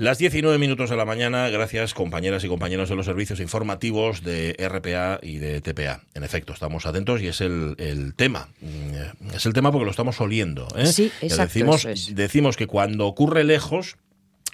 Las 19 minutos de la mañana, gracias compañeras y compañeros de los servicios informativos de RPA y de TPA. En efecto, estamos atentos y es el, el tema. Mm, es el tema porque lo estamos oliendo. ¿eh? Sí, exacto, decimos, es. decimos que cuando ocurre lejos,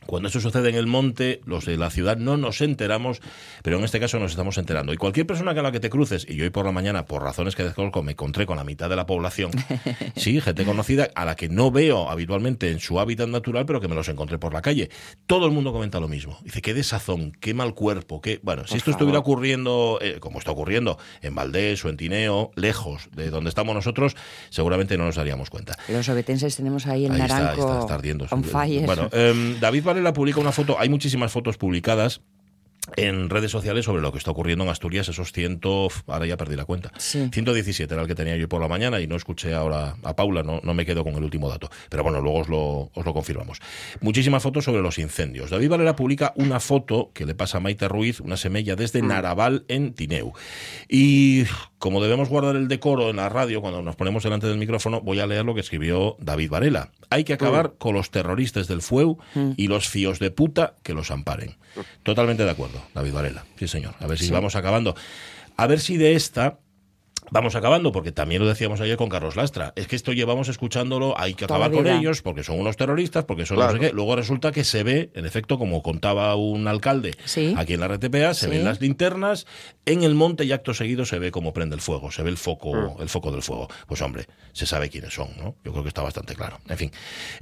cuando eso sucede en el monte, los de la ciudad no nos enteramos, pero en este caso nos estamos enterando. Y cualquier persona con la que te cruces, y yo hoy por la mañana, por razones que desconozco, me encontré con la mitad de la población, sí, gente conocida a la que no veo habitualmente en su hábitat natural, pero que me los encontré por la calle. Todo el mundo comenta lo mismo. Dice, qué desazón, qué mal cuerpo, qué... Bueno, si esto estuviera ocurriendo, eh, como está ocurriendo, en Valdés o en Tineo, lejos de donde estamos nosotros, seguramente no nos daríamos cuenta. Los obetenses tenemos ahí el Ahí está, naranjo está, está ardiendo. on fire. Bueno, em, David Varela publica una foto, hay muchísimas fotos publicadas en redes sociales sobre lo que está ocurriendo en Asturias, esos ciento, ahora ya perdí la cuenta, Sí. 117 era el que tenía yo por la mañana y no escuché ahora a Paula, no, no me quedo con el último dato, pero bueno, luego os lo, os lo confirmamos. Muchísimas fotos sobre los incendios. David Varela publica una foto que le pasa a Maite Ruiz, una semilla desde Naraval en Tineu. Y como debemos guardar el decoro en la radio cuando nos ponemos delante del micrófono, voy a leer lo que escribió David Varela. Hay que acabar con los terroristas del FUEU y los fíos de puta que los amparen. Totalmente de acuerdo, David Varela. Sí, señor. A ver si Sí. vamos acabando. A ver si de esta Vamos acabando, porque también lo decíamos ayer con Carlos Lastra. Es que esto llevamos escuchándolo, hay que acabar con ellos, porque son unos terroristas, porque son no sé qué. Luego resulta que se ve, en efecto, como contaba un alcalde Sí. aquí en la RTPA, se Sí. ven las linternas, en el monte y acto seguido se ve cómo prende el fuego, se ve el foco, Mm. el foco del fuego. Pues hombre, se sabe quiénes son, ¿no? Yo creo que está bastante claro. En fin,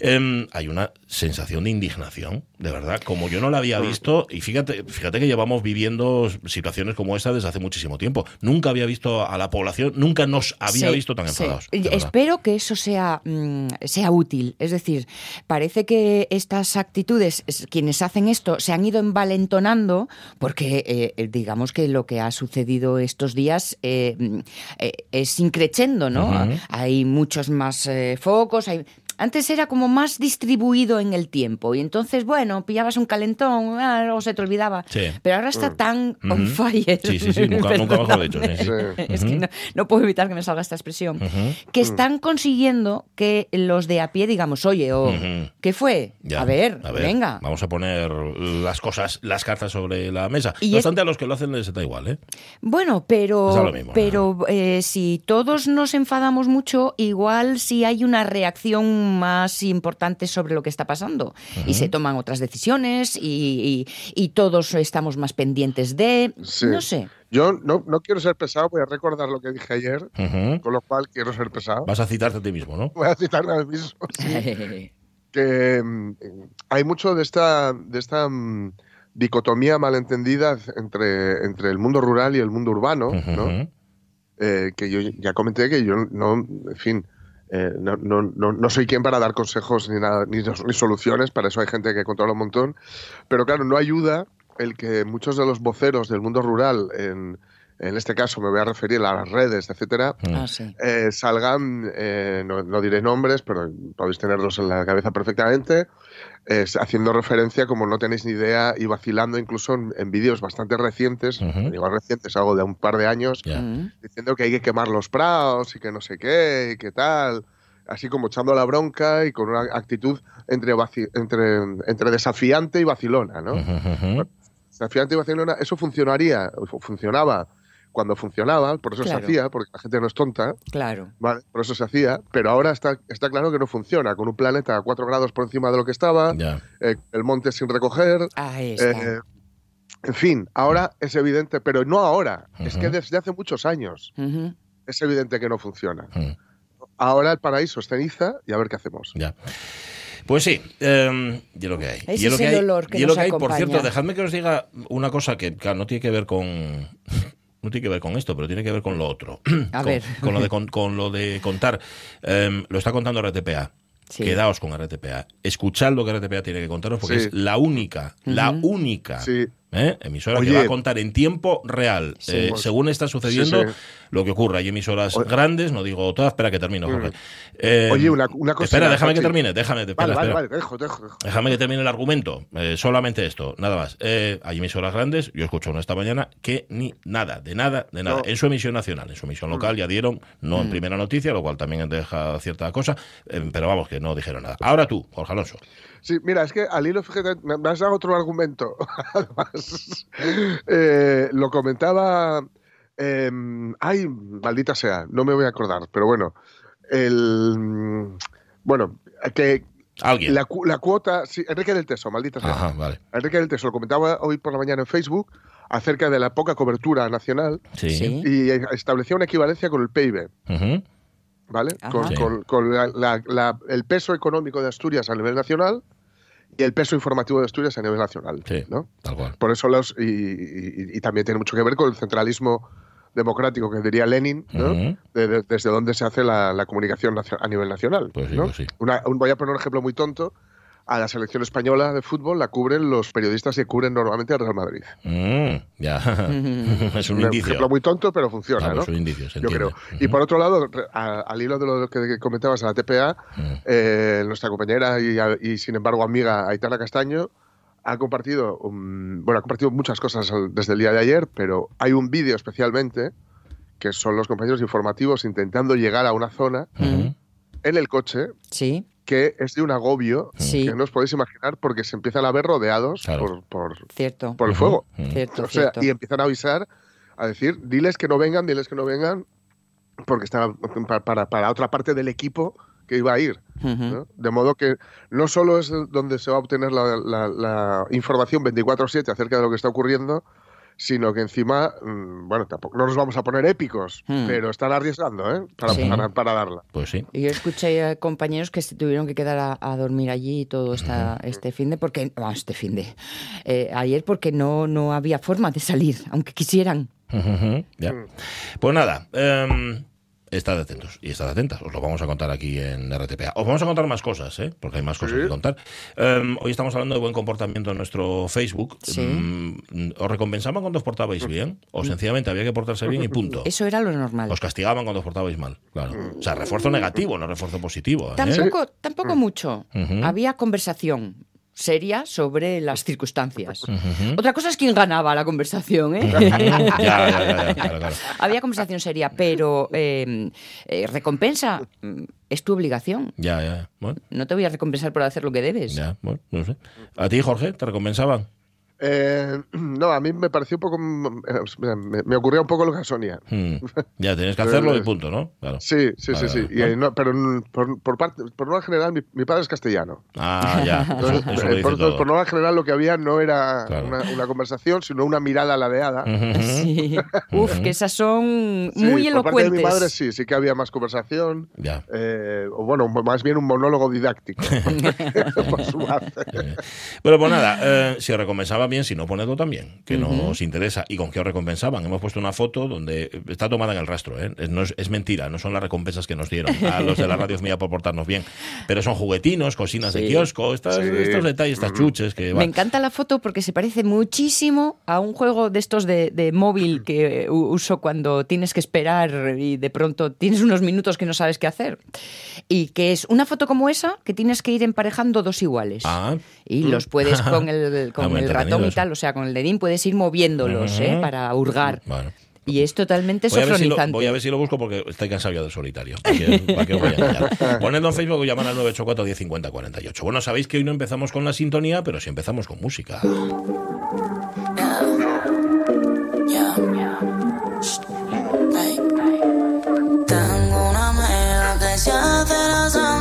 em, hay una sensación de indignación, de verdad, como yo no la Mm. había visto, y fíjate, fíjate que llevamos viviendo situaciones como esta desde hace muchísimo tiempo. Nunca había visto a la población, nunca nos había Sí, visto tan enfadados. Espero que eso sea, mm, sea útil. Es decir, parece que estas actitudes, es- quienes hacen esto, se han ido envalentonando porque eh, digamos que lo que ha sucedido estos días eh, mm, eh, es increchendo, ¿no? Hay muchos más eh, focos, hay... Antes era como más distribuido en el tiempo y entonces, bueno, pillabas un calentón, ah, luego se te olvidaba. Sí. Pero ahora está tan on fire. Sí, sí, sí, nunca- nunca mejor dicho, sí, sí. Sí. Es que no, no puedo evitar que me salga esta expresión. Que están consiguiendo que los de a pie digamos, oye, o Ujú. ¿qué fue? Ya, a, ver, venga. Vamos a poner las cosas, las cartas sobre la mesa. Y no es- a los que lo hacen les da igual, ¿eh? Bueno, Es pero, mismo, pero eh, si todos nos enfadamos mucho, igual si hay una reacción más importante sobre lo que está pasando. Y se toman otras decisiones y, y- y todos estamos más pendientes de... Sí. No sé. Yo no, no quiero ser pesado, voy a recordar lo que dije ayer, con lo cual quiero ser pesado. Vas a citarte a ti mismo, ¿no? Voy a citarme a mí mismo. sí, que mm, hay mucho de esta, de esta mm, dicotomía malentendida entre, entre el mundo rural y el mundo urbano, ¿no? Eh, que yo ya comenté que yo no, en fin, eh, no, no, no, soy quien para dar consejos ni, nada, ni, ni soluciones, para eso hay gente que controla un montón, pero claro, no ayuda el que muchos de los voceros del mundo rural, en, en este caso me voy a referir a las redes, etcétera, Ah, sí. eh, salgan, eh, no, no diré nombres, pero podéis tenerlos en la cabeza perfectamente, eh, haciendo referencia, como no tenéis ni idea, y vacilando incluso en, en vídeos bastante recientes, digo recientes, algo de un par de años. Mm. diciendo que hay que quemar los prados y que no sé qué y que tal, así como echando la bronca y con una actitud entre, vaci- entre, entre desafiante y vacilona, ¿no? Desafiante y vacilona, eso funcionaría, funcionaba cuando funcionaba, por eso Claro. se hacía, porque la gente no es tonta, Claro. Vale, por eso se hacía, pero ahora está, está claro que no funciona, con un planeta a 4 grados por encima de lo que estaba, eh, el monte sin recoger, Ahí está. eh, en fin, ahora es evidente, pero no ahora, es que desde hace muchos años es evidente que no funciona. Ahora el paraíso es ceniza y a ver qué hacemos. Ya. Pues sí, eh, y lo que hay. Ese y es lo es que el hay, olor que y es lo nos que hay. Por cierto, dejadme que os diga una cosa que claro, no tiene que ver con no tiene que ver con esto, pero tiene que ver con lo otro. A con, ver. con lo de con, con lo de contar. Em, lo está contando RTPA. Sí. Quedaos con RTPA. Escuchad lo que RTPA tiene que contaros porque Sí. es la única, la única Sí, ¿eh? emisora que Oye. va a contar en tiempo real, Sí. eh, Pues- según está sucediendo sí, sí. lo que ocurra. Hay emisoras Oye. grandes, no digo todas, espera que termino, Jorge. Mm. Eh, Oye, una, una cosa. Espera, déjame que termine, déjame. espera, Vale, espera. vale, dejo, dejo. dejo. Déjame que termine el argumento. Eh, solamente esto, nada más. Eh, hay emisoras grandes, yo escucho una esta mañana, que ni nada, de nada, de nada. No. En su emisión nacional, en su emisión local ya dieron, no Mm. en primera noticia, lo cual también deja cierta cosa, eh, pero vamos, que no dijeron nada. Ahora tú, Jorge Alonso. Sí, mira, es que al hilo, fíjate, me has dado otro argumento. Además, eh, lo comentaba. eh, ay, maldita sea, no me voy a acordar, pero bueno. El. Bueno, que Alguien. la, cu- la cuota. Sí, Enrique del Teso, maldita sea. Ajá, vale. Enrique del Teso lo comentaba hoy por la mañana en Facebook acerca de la poca cobertura nacional Sí. Y establecía una equivalencia con el PIB. ¿vale? Ajá. Con, Sí. con- con la- la- la- el peso económico de Asturias a nivel nacional y el peso informativo de Asturias a nivel nacional. Sí. ¿no? Tal cual. Por eso los. Y, y- y también tiene mucho que ver con el centralismo democrático que diría Lenin, ¿no? De- de- desde donde se hace la, la comunicación a nivel nacional. Pues sí, ¿no? pues sí. Una- un- voy a poner un ejemplo muy tonto. A la selección española de fútbol la cubren los periodistas que cubren normalmente al Real Madrid. Mm, ya. es un un indicio. ejemplo muy tonto, pero funciona, Claro, ¿no? es un indicio, se Yo creo. Y por otro lado, a- al hilo de lo que comentabas en la TPA, Mm. eh, nuestra compañera y, y, sin embargo amiga Aitana Castaño ha compartido, un- bueno, ha compartido muchas cosas desde el día de ayer, pero hay un vídeo especialmente que son los compañeros informativos intentando llegar a una zona en el coche Sí, que es de un agobio Sí. que no os podéis imaginar porque se empiezan a ver rodeados Claro. por, por, cierto. por el fuego. Ujú. Cierto, O sea, cierto. y empiezan a avisar, a decir, diles que no vengan, diles que no vengan, porque está para, para, para otra parte del equipo que iba a ir. De modo que no solo es donde se va a obtener la, la- la información 24/7 acerca de lo que está ocurriendo, sino que encima, mm, bueno, tampoco no nos vamos a poner épicos, Hmm. pero están arriesgando ¿eh? para, Sí. para, para darla. Pues sí. Y yo escuché a compañeros que se tuvieron que quedar a, a dormir allí todo esta, este fin de, porque, ah, este fin de, eh, ayer porque no, no había forma de salir, aunque quisieran. Ujú, ya. Mm. Pues nada, em, estad atentos y estad atentas. Os lo vamos a contar aquí en RTPA. Os vamos a contar más cosas, ¿eh? porque hay más cosas Sí. que contar. Em, hoy estamos hablando de buen comportamiento en nuestro Facebook. Sí. Em, ¿Os recompensaban cuando os portabais bien? ¿O sencillamente había que portarse bien y punto? Eso era lo normal. Os castigaban cuando os portabais mal, claro. O sea, refuerzo negativo, no refuerzo positivo. ¿eh? Tampoco, tampoco mucho. Había conversación seria sobre las circunstancias. Otra cosa es quién ganaba la conversación, ¿eh? ya, ya, ya, ya, claro, claro. Había conversación seria, pero eh, eh, recompensa mm, es tu obligación. Ya, ya. Bueno, No te voy a recompensar por hacer lo que debes. ya, bueno, no sé. ¿A ti, Jorge, te recompensaban? Eh, no, a mí me pareció un poco. eh, Me, me ocurría un poco lo que a Sonia. Hmm. Ya, tenías que hacerlo y punto, ¿no? Claro. Sí, sí, Vale, sí, sí. vale. Y, eh, no, pero por, por parte, por norma general, mi, mi padre es castellano. Ah, ya. Eso, Entonces, eso eh, por, todo. por norma general, lo que había no era Claro. una, una conversación, sino una mirada ladeada. Sí. Uf, que esas son Sí, muy por parte de mi elocuentes. madre sí, sí que había más conversación. Ya. eh, o bueno, más bien un monólogo didáctico. por su parte. Eh, Bueno, pues nada, eh, si os recompensaba bien, si no, ponedlo también, que nos interesa. ¿Y con qué os recompensaban? Hemos puesto una foto donde está tomada en el rastro, ¿eh? Es, no es, es mentira, no son las recompensas que nos dieron a los de la radio mía por portarnos bien, pero son juguetinos, cocinas de Sí. kiosco, estas- Sí. estos detalles, estas chuches que Me encanta la foto porque se parece muchísimo a un juego de estos de, de móvil que u- uso cuando tienes que esperar y de pronto tienes unos minutos que no sabes qué hacer. Y que es una foto como esa que tienes que ir emparejando dos iguales. Ah, Y los puedes con el, con Ah, el ratón y tal, o sea, con el dedín puedes ir moviéndolos ¿eh? Para hurgar. bueno. Y es totalmente Voy a, ver si lo, sofronizante. voy a ver si lo busco porque estoy cansado ya del solitario. Ponedlo en Facebook o llaman al 984 10 50 48. Bueno, sabéis que hoy no empezamos con la sintonía, pero sí empezamos con música. Tengo una que se hace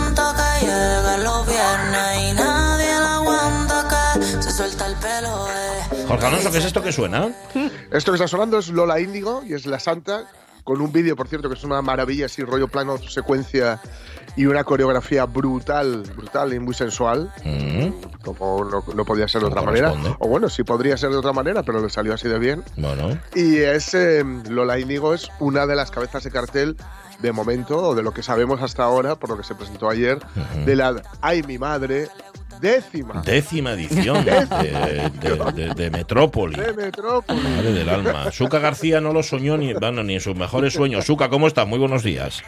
Jorge Alonso, ¿qué es esto que suena? Esto que está sonando es Lola Índigo y es La Santa, con un vídeo, por cierto, que es una maravilla, así rollo plano, secuencia y una coreografía brutal, brutal y muy sensual, Mm, como no, no podía ser de otra manera. O bueno, sí podría ser de otra manera, pero le salió así de bien. bueno, Y es eh, Lola Índigo es una de las cabezas de cartel de momento, o de lo que sabemos hasta ahora, por lo que se presentó ayer, de la Ay mi madre, décima décima edición de, de- de- de Metrópoli. de Metrópoli. Madre del alma. Suca García no lo soñó ni, bueno, ni en sus mejores sueños. Suca, ¿cómo estás? Muy buenos días.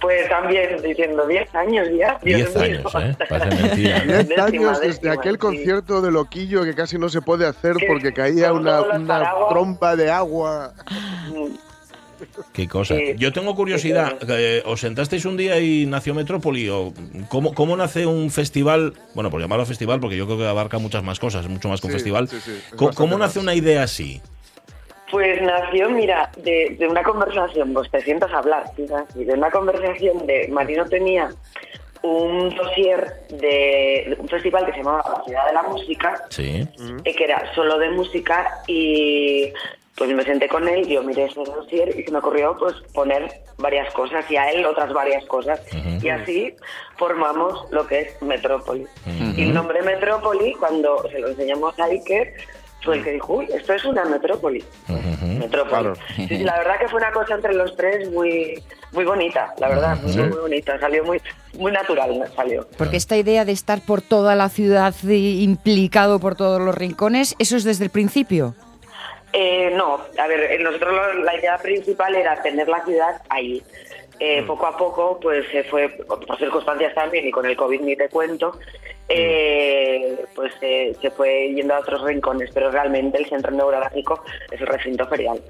Pues también diciendo 10 años ya. Dios Diez mío. años, ¿eh? Parece mentira. ¿no? Diez Décima, años desde décima, aquel sí. concierto de Loquillo que casi no se puede hacer Que porque caía una, una tromba de agua. Qué cosa. Yo tengo curiosidad. eh, ¿Os sentasteis un día y nació Metrópoli? ¿O cómo, ¿Cómo nace un festival? Bueno, por llamarlo festival, porque yo creo que abarca muchas más cosas, mucho más que un Sí, festival. sí, sí, es ¿Cómo, nace una idea así? Pues nació, mira, de, de una conversación, pues te sientas a hablar, quizás, y de una conversación de Marino tenía un dossier de, un festival que se llamaba La Ciudad de la Música, Sí. eh, que era solo de música y pues me senté con él, yo miré ese dossier y se me ocurrió pues poner varias cosas y a él otras varias cosas y así formamos lo que es Metrópoli. Y el nombre Metrópoli cuando se lo enseñamos a Iker fue el que dijo, uy, esto es una metrópoli. Metrópoli. Claro. Sí, la verdad que fue una cosa entre los tres muy muy bonita, la verdad, muy, muy bonita, salió muy muy natural, salió. Porque esta idea de estar por toda la ciudad y implicado por todos los rincones, ¿eso es desde el principio? Eh, no, a ver, eh, nosotros lo- la idea principal era tener la ciudad ahí. Eh, Poco a poco, pues se fue, por circunstancias también, y con el COVID ni te cuento, eh, pues eh, se fue yendo a otros rincones, pero realmente el centro neurálgico es el recinto ferial.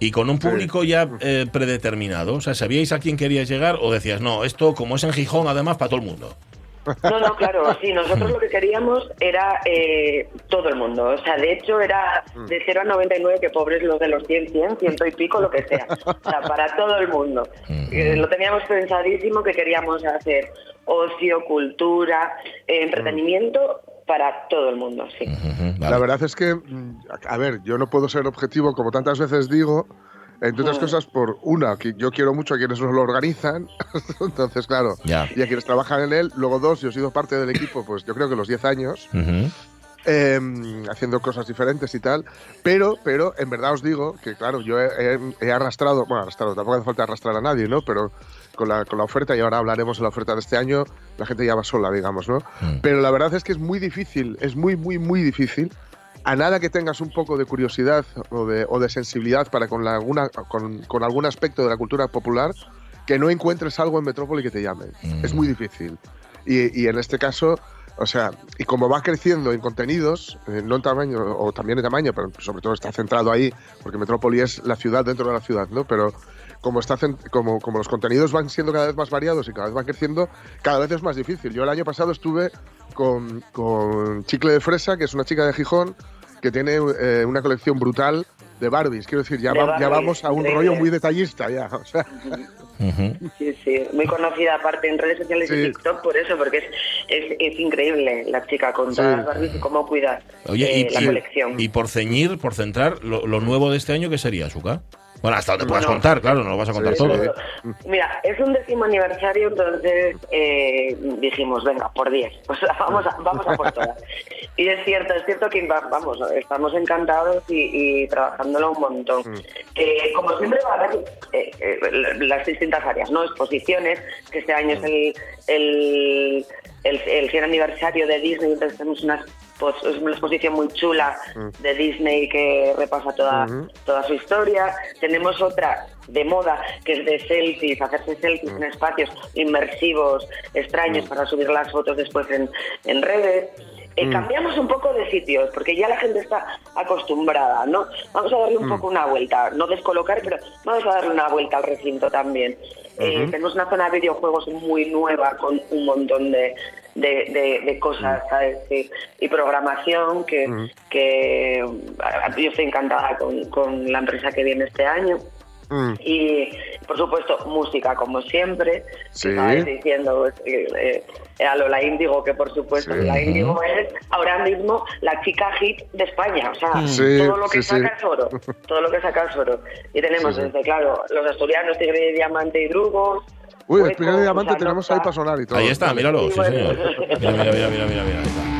Y con un público ya eh, predeterminado. O sea, ¿sabíais a quién queríais llegar o decías, no, esto como es en Gijón, además, para todo el mundo? No, no, claro, sí, nosotros lo que queríamos era eh, todo el mundo. O sea, de hecho era de 0 a 99, que pobres los de los 100, 100, ciento y pico, lo que sea. O sea, para todo el mundo. Eh, lo teníamos pensadísimo que queríamos hacer ocio, cultura, eh, entretenimiento para todo el mundo, sí. Vale. La verdad es que, mm, a ver, yo no puedo ser objetivo, como tantas veces digo, entre otras cosas, por una, que yo quiero mucho a quienes nos lo organizan, entonces, claro, Ya. y a quienes trabajan en él. Luego, dos, yo he sido parte del equipo, pues yo creo que los 10 años, Ujú. eh, haciendo cosas diferentes y tal. Pero, pero, en verdad os digo que, claro, yo he, he- he arrastrado, bueno, arrastrado, tampoco hace falta arrastrar a nadie, ¿no? Pero con la, con la oferta, y ahora hablaremos de la oferta de este año, la gente ya va sola, digamos, ¿no? Mm. Pero la verdad es que es muy difícil, es muy, muy, muy difícil. A nada que tengas un poco de curiosidad o de, o de sensibilidad para con, la, alguna, con, con algún aspecto de la cultura popular, que no encuentres algo en Metrópoli que te llame. Mm. Es muy difícil. Y, y en este caso, o sea, y como va creciendo en contenidos, eh, no en tamaño, o también en tamaño, pero sobre todo está centrado ahí, porque Metrópoli es la ciudad dentro de la ciudad, ¿no? Pero como, está, como, como los contenidos van siendo cada vez más variados y cada vez van creciendo, cada vez es más difícil. Yo el año pasado estuve con, con Chicle de Fresa, que es una chica de Gijón, que tiene eh, una colección brutal de Barbies. Quiero decir, ya, De va- ya Barbies, vamos a un increíble. rollo muy detallista ya. O sea, Ujú. Sí, sí, muy conocida aparte en redes sociales y Sí. TikTok por eso, porque es, es, es increíble la chica con Sí. todas las Barbies y cómo cuida Oye, eh, y, la y- colección. y por ceñir, por centrar, lo, lo nuevo de este año, ¿qué sería, Suka? Bueno, hasta donde puedas contar, claro, no lo vas a contar Sí, todo. ¿eh? Mira, es un décimo aniversario, entonces eh, dijimos, venga, por 10, pues vamos a, vamos a por todas. Y es cierto, es cierto que va- vamos, estamos encantados y, y trabajándolo un montón. Eh, como siempre va a haber eh, eh, las distintas áreas, ¿no? Exposiciones, que este año es el, el, el, el 100 aniversario de Disney, entonces tenemos unas pues es una exposición muy chula de Disney que repasa toda, toda su historia. Tenemos otra de moda que es de selfies, hacerse selfies en espacios inmersivos, extraños para subir las fotos después en, en redes. Eh, Cambiamos un poco de sitios porque ya la gente está acostumbrada, ¿no? Vamos a darle un poco una vuelta, no descolocar, pero vamos a darle una vuelta al recinto también. Eh, tenemos una zona de videojuegos muy nueva con un montón de, de, de- de cosas ¿sabes? Y, y programación que, que yo estoy encantada con, con la empresa que viene este año. Mm, Y, por supuesto, música, como siempre. Sí. Estabais diciendo pues, eh, eh, a Lola Índigo, que por supuesto, Sí. Lola Índigo es ahora mismo la chica hit de España. O sea, Sí, todo lo que sí, sí. saca es oro. Todo lo que saca es oro. Y tenemos, Sí, sí. desde, claro, los asturianos, Tigre de Diamante y Drugos. Uy, el primer diamante tenemos ahí para sonar y todo. Ahí está, míralo, sí, señor. Mira, mira, mira, mira, mira, mira, ahí está.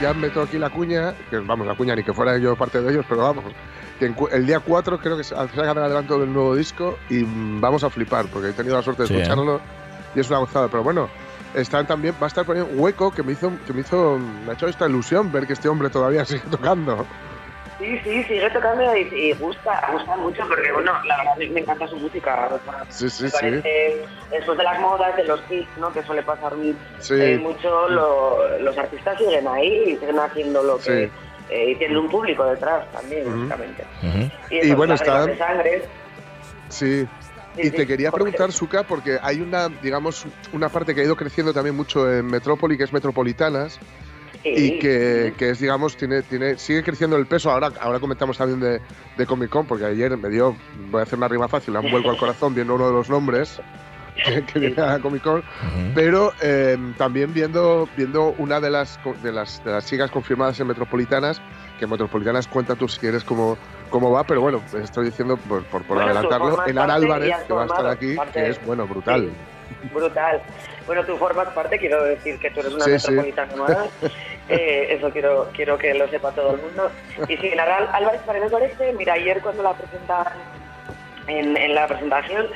Ya meto aquí la cuña, que vamos, la cuña ni que fuera yo parte de ellos, pero vamos, que el día 4 creo que se sacan el adelanto del nuevo disco y mm, vamos a flipar, porque he tenido la suerte de Sí, ¿eh? escucharlo y es una gozada. Pero bueno, están también, va a estar poniendo hueco que me hizo, que me hizo, me ha hecho esta ilusión ver que este hombre todavía sigue tocando. Sí, sí, sigue tocando y, y gusta, gusta mucho porque, bueno, la verdad me, me encanta su música. o sea, Sí, sí, me sí. después de las modas, de los hits, ¿no? Que suele pasar Sí. eh, mucho, lo- los artistas siguen ahí y siguen haciendo lo que... Sí. eh, y tienen un público detrás también, Ujú. básicamente. Y, eso, Y bueno, está- de sangre. Sí. Y te quería preguntar, Suka, porque hay una, digamos, una parte que ha ido creciendo también mucho en Metrópoli, que es Metropolitanas, Sí. y que, que es, digamos, tiene, tiene, sigue creciendo el peso. Ahora, ahora comentamos también de, de Comic Con, porque ayer me dio, voy a hacer una rima fácil, un vuelco al corazón viendo uno de los nombres que, que viene a Comic Con, Ujú. pero eh, también viendo, viendo una de las, de las, de las chicas confirmadas en Metropolitanas, que en Metropolitanas cuenta tú si quieres cómo, cómo va, pero bueno, estoy diciendo por, por, por Bueno, adelantarlo, Enar Álvarez, que va a estar aquí, parte- que es, bueno, brutal. Sí, brutal. Bueno, tú formas parte, quiero decir que tú eres una Sí, sí. metropolitana más. Eh, eso quiero quiero que lo sepa todo el mundo. Y sí, Lara Álvarez, para me parece, mira, ayer cuando la presentaban en, en la presentación,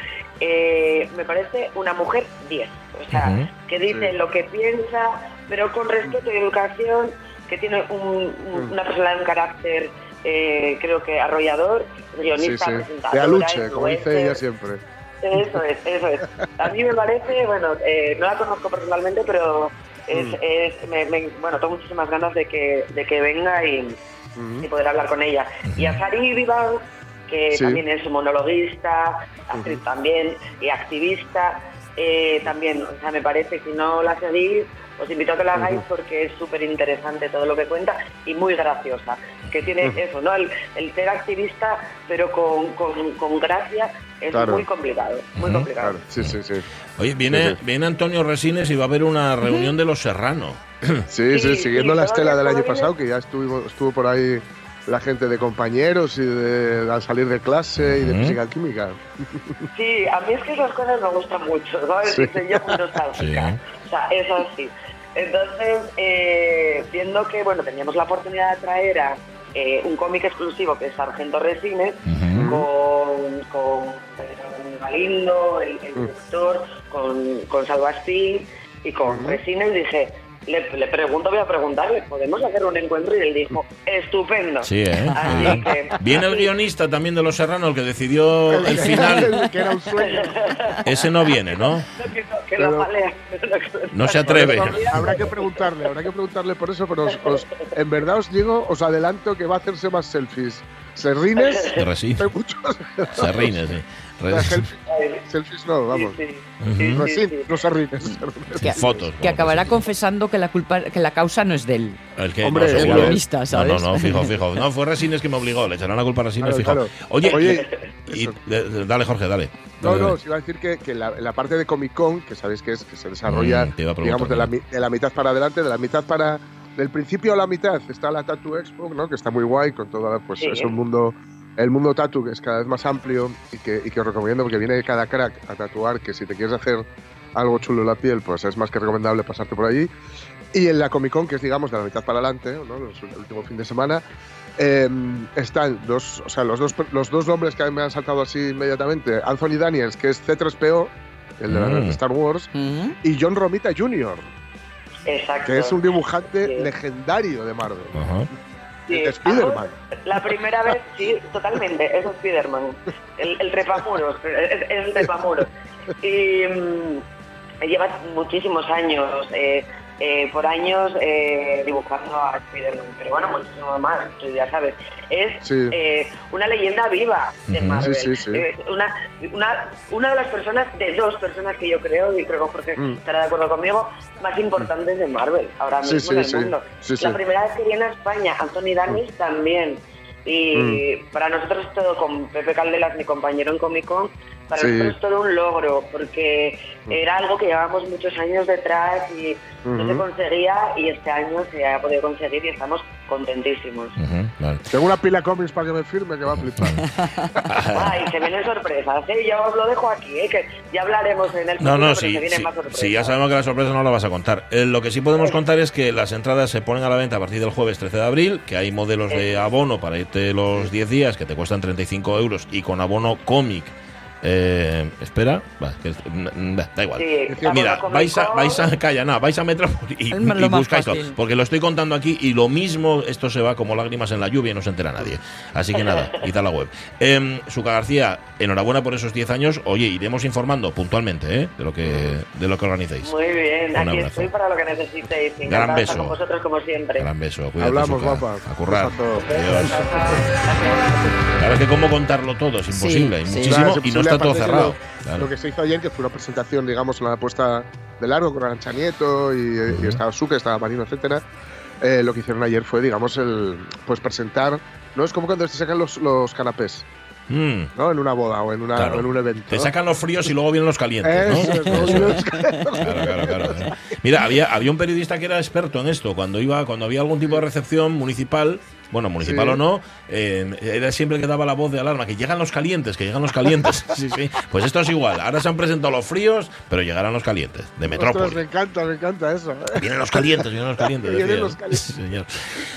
eh, me parece una mujer 10. O sea, que dice Sí. lo que piensa, pero con respeto y educación, que tiene un, un- Mm. una personalidad, un carácter, eh, creo que arrollador, Sí, guionista, sí. De presentadora, aluche, como dice ella siempre. Eso es, eso es. A mí me parece, bueno, eh, no la conozco personalmente, pero es, Mm. es- me, me- bueno, tengo muchísimas ganas de que, de que venga y, Ujú. y poder hablar con ella. Y a Sari Vivan, que Sí. también es monologuista, actriz también y activista, eh, también, o sea, me parece, si no la seguís, os invito a que la hagáis porque es súper interesante todo lo que cuenta y muy graciosa. Que tiene eso, ¿no? El, el ser activista, pero con, con, con gracia, es Claro. muy complicado, muy complicado. Claro, sí, sí, sí. Oye, viene, Sí, sí. viene Antonio Resines y va a haber una reunión de los Serrano. Sí, sí, Sí, siguiendo sí, la estela del año pasado, que ya estuvo, estuvo por ahí la gente de compañeros y de al salir de clase y de física química. Sí, a mí es que esas cosas me gustan mucho, ¿sabes? Sí. Yo muy nostálgica. Sí. O sea, eso sí. Entonces, eh, viendo que, bueno, teníamos la oportunidad de traer a eh, un cómic exclusivo que es Sargento Resines, con, con Pedro Galindo, el, el Mm. director, con, con Salvastín y con Ujú. Resines, dije, le, le pregunto, voy a preguntarle, ¿podemos hacer un encuentro? Y él dijo, estupendo. Sí, ¿eh? Bien. que- Viene el guionista también de Los Serrano, el que decidió el final. que era un sueño. Ese no viene, ¿no? que, no- que la Pero-. No se atreve. Habrá que preguntarle, habrá que preguntarle por eso, pero os- os- en verdad os digo, os adelanto que va a hacerse más selfies. Serrines, De Resines. hay muchos. Serrines, sí. Selfies, no, vamos. Sí, sí. No serrines. Que, Fotos. que acabará confesando que la culpa, que la causa no es de él. El que, Hombre, no, el guionista, No, ¿sabes? No, no, fijo, fijo. No, fue Resines que me obligó. Le echarán la culpa a Resines, Claro, fijo. claro. Oye, Oye, y- de- de- dale, Jorge, dale. No, no, os iba a decir que, que la, la parte de Comic Con, que sabéis que es que se desarrolla, Mm, digamos, de la, de la mitad para adelante, de la mitad para. Del principio a la mitad está la Tattoo Expo, ¿no? Que está muy guay, con toda, pues Sí. es un mundo. El mundo tatu que es cada vez más amplio y que, y que os recomiendo porque viene cada crack a tatuar, que si te quieres hacer algo chulo en la piel, pues es más que recomendable pasarte por allí. Y en la Comic Con, que es digamos de la mitad para adelante, ¿no? El último fin de semana, eh, están dos, o sea, los dos, los dos nombres que me han saltado así inmediatamente. Anthony Daniels, que es C3PO, el de la- Mm. de Star Wars, Ujú. y John Romita Jr., Exacto. que es un dibujante Sí. legendario de Marvel. Ajá. Sí, de Spider-Man. La primera vez, sí, totalmente, es Spider-Man. El, el trepamuros, es, es el trepamuros. Y mm, lleva muchísimos años, eh, eh, por años eh, dibujando a Spider-Man, pero bueno, muchísimo más, tú ya sabes. Es Sí. eh, una leyenda viva de. Marvel. Sí, sí, sí. Es una, una, una de las personas, de dos personas que yo creo, y creo que Jorge Mm. estará de acuerdo conmigo, más importantes de Marvel ahora mismo en el mundo. La primera vez que viene a España, Anthony Danis también. Y Mm. para nosotros es todo, con Pepe Caldelas, mi compañero en Comic Con, para Sí. nosotros es todo un logro, porque Mm. era algo que llevábamos muchos años detrás y no se conseguía, y este año se ha podido conseguir y estamos contentísimos. Ujú, vale. Tengo una pila cómics para que me firme que va a flipar. Ay, se vienen sorpresas, ¿eh? Yo os lo dejo aquí, ¿eh? Que ya hablaremos en el No, futuro, no, pero sí, se vienen sí, más sorpresas. sí, ya sabemos que la sorpresa no la vas a contar. Eh, lo que sí podemos contar es que las entradas se ponen a la venta a partir del jueves 13 de abril, que hay modelos de abono para irte los 10 días que te cuestan 35 euros y con abono cómic Eh, espera, va, que es- mm, da igual. Sí, Mira, vais a, vais a, calla, no, vais a Metrópoli y, y fácil. porque lo estoy contando aquí y lo mismo, esto se va como lágrimas en la lluvia y no se entera nadie. Así que nada, quita la web. Eh, Suca García, enhorabuena por esos 10 años. Oye, iremos informando puntualmente ¿eh? de lo que de lo que organicéis. Muy bien, Un aquí abrazo. estoy para lo que necesitéis. Gran beso. con vosotros como siempre. Gran beso, cuídate, Hablamos, Suca. guapa. A currar. Adiós. Claro, es que cómo contarlo todo, es Sí, imposible, hay sí. muchísimo Claro, es y no imposible, está todo cerrado. Lo, Claro. lo que se hizo ayer, que fue una presentación, digamos, en la puesta de largo con Arancha Nieto y, y estaba Suque, estaba Marino, etcétera. eh, lo que hicieron ayer fue, digamos, el pues presentar. No es como cuando te sacan los, los canapés, Mm, ¿no? En una boda o en, una, Claro. o en un evento. Te sacan los fríos y luego vienen los calientes. ¿no? Eso. Eso es. Claro, claro, claro. ¿eh? Mira, había, había un periodista que era experto en esto. Cuando iba, cuando había algún tipo de recepción municipal, bueno, municipal Sí. o no, eh, era siempre el que daba la voz de alarma, que llegan los calientes, que llegan los calientes. Sí, sí. Pues esto es igual. Ahora se han presentado los fríos, pero llegarán los calientes, de Ostras, me Metrópoli. encanta, me encanta eso. Vienen los calientes, vienen los calientes. Vienen los calientes. Señor.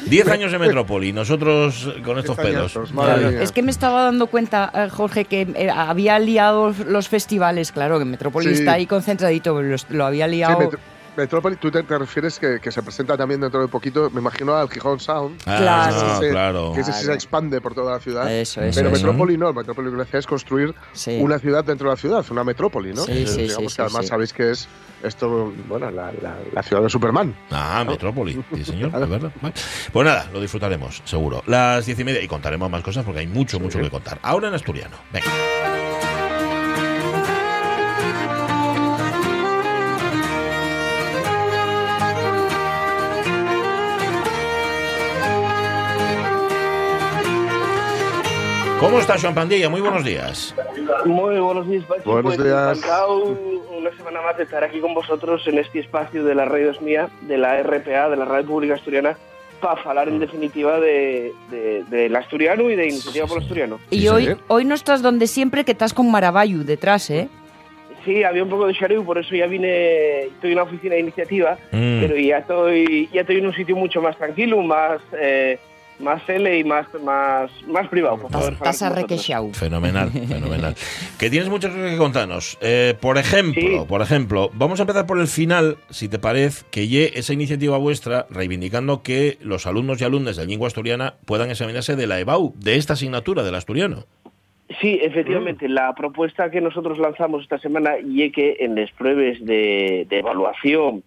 Diez años de Metrópoli, nosotros con estos mía. Es que me estaba dando cuenta, eh, Jorge, que eh, había liado los festivales, claro, que Metrópoli Sí. está ahí concentradito, pero lo, había Sí, liado. Metro- Metrópoli, tú te, te refieres que, que se presenta también dentro de poquito, me imagino, al Gijón Sound. Ah, Claro. Ese- claro. Que ese sí se Claro. expande por toda la ciudad. Eso, eso, Pero eso. Metrópoli no, Metrópoli lo que hace es construir Sí. una ciudad dentro de la ciudad, una metrópoli, ¿no? Sí, sí, digamos sí, que sí, además sí. sabéis que es esto, bueno, la, la- la ciudad de Superman. Ah, Metrópoli, sí señor, es verdad. Vale. Pues nada, lo disfrutaremos, seguro. Las diez y media y contaremos más cosas porque hay mucho, mucho que contar. Ahora en asturiano. Venga. ¿Cómo está Joan Pandilla? Muy buenos días. Muy buenos días, Pachi. Buenos Pues días. Encantado una semana más de estar aquí con vosotros en este espacio de la Radio Es Mía, de la RPA, de la Radio Pública Asturiana, para hablar en definitiva de, de- del asturiano y de Iniciativa por el Asturiano. Y Sí, hoy, hoy no estás donde siempre, que estás con Maravallu detrás, ¿eh? Sí, había un poco de shareu, por eso ya vine, estoy en la oficina de iniciativa, Mm. pero ya estoy, ya estoy en un sitio mucho más tranquilo, más, eh, más L y más, más, más privado. por Estás arrequechau. Fenomenal, fenomenal. Que tienes muchas cosas que contarnos. Eh, por ejemplo, Sí. por ejemplo, vamos a empezar por el final, si te parece, que ye esa iniciativa vuestra reivindicando que los alumnos y alumnas de lengua asturiana puedan examinarse de la EBAU, de esta asignatura del asturiano. Sí, efectivamente, la propuesta que nosotros lanzamos esta semana y que en las pruebas de, de evaluación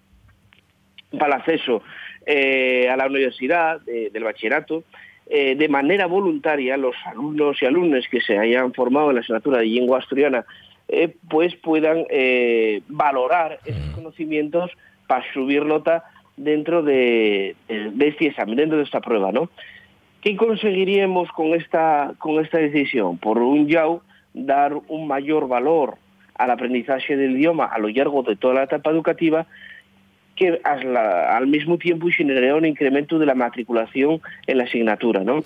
para el acceso eh, a la universidad de- del bachillerato, eh, de manera voluntaria los alumnos y alumnas que se hayan formado en la asignatura de lengua asturiana eh, pues puedan eh, valorar esos conocimientos para subir nota dentro de, de- de este examen, dentro de esta prueba, ¿no? ¿Qué conseguiríamos con esta, con esta decisión? Por un lado, dar un mayor valor al aprendizaje del idioma a lo largo de toda la etapa educativa, que al, al mismo tiempo generaría un incremento de la matriculación en la asignatura, ¿no?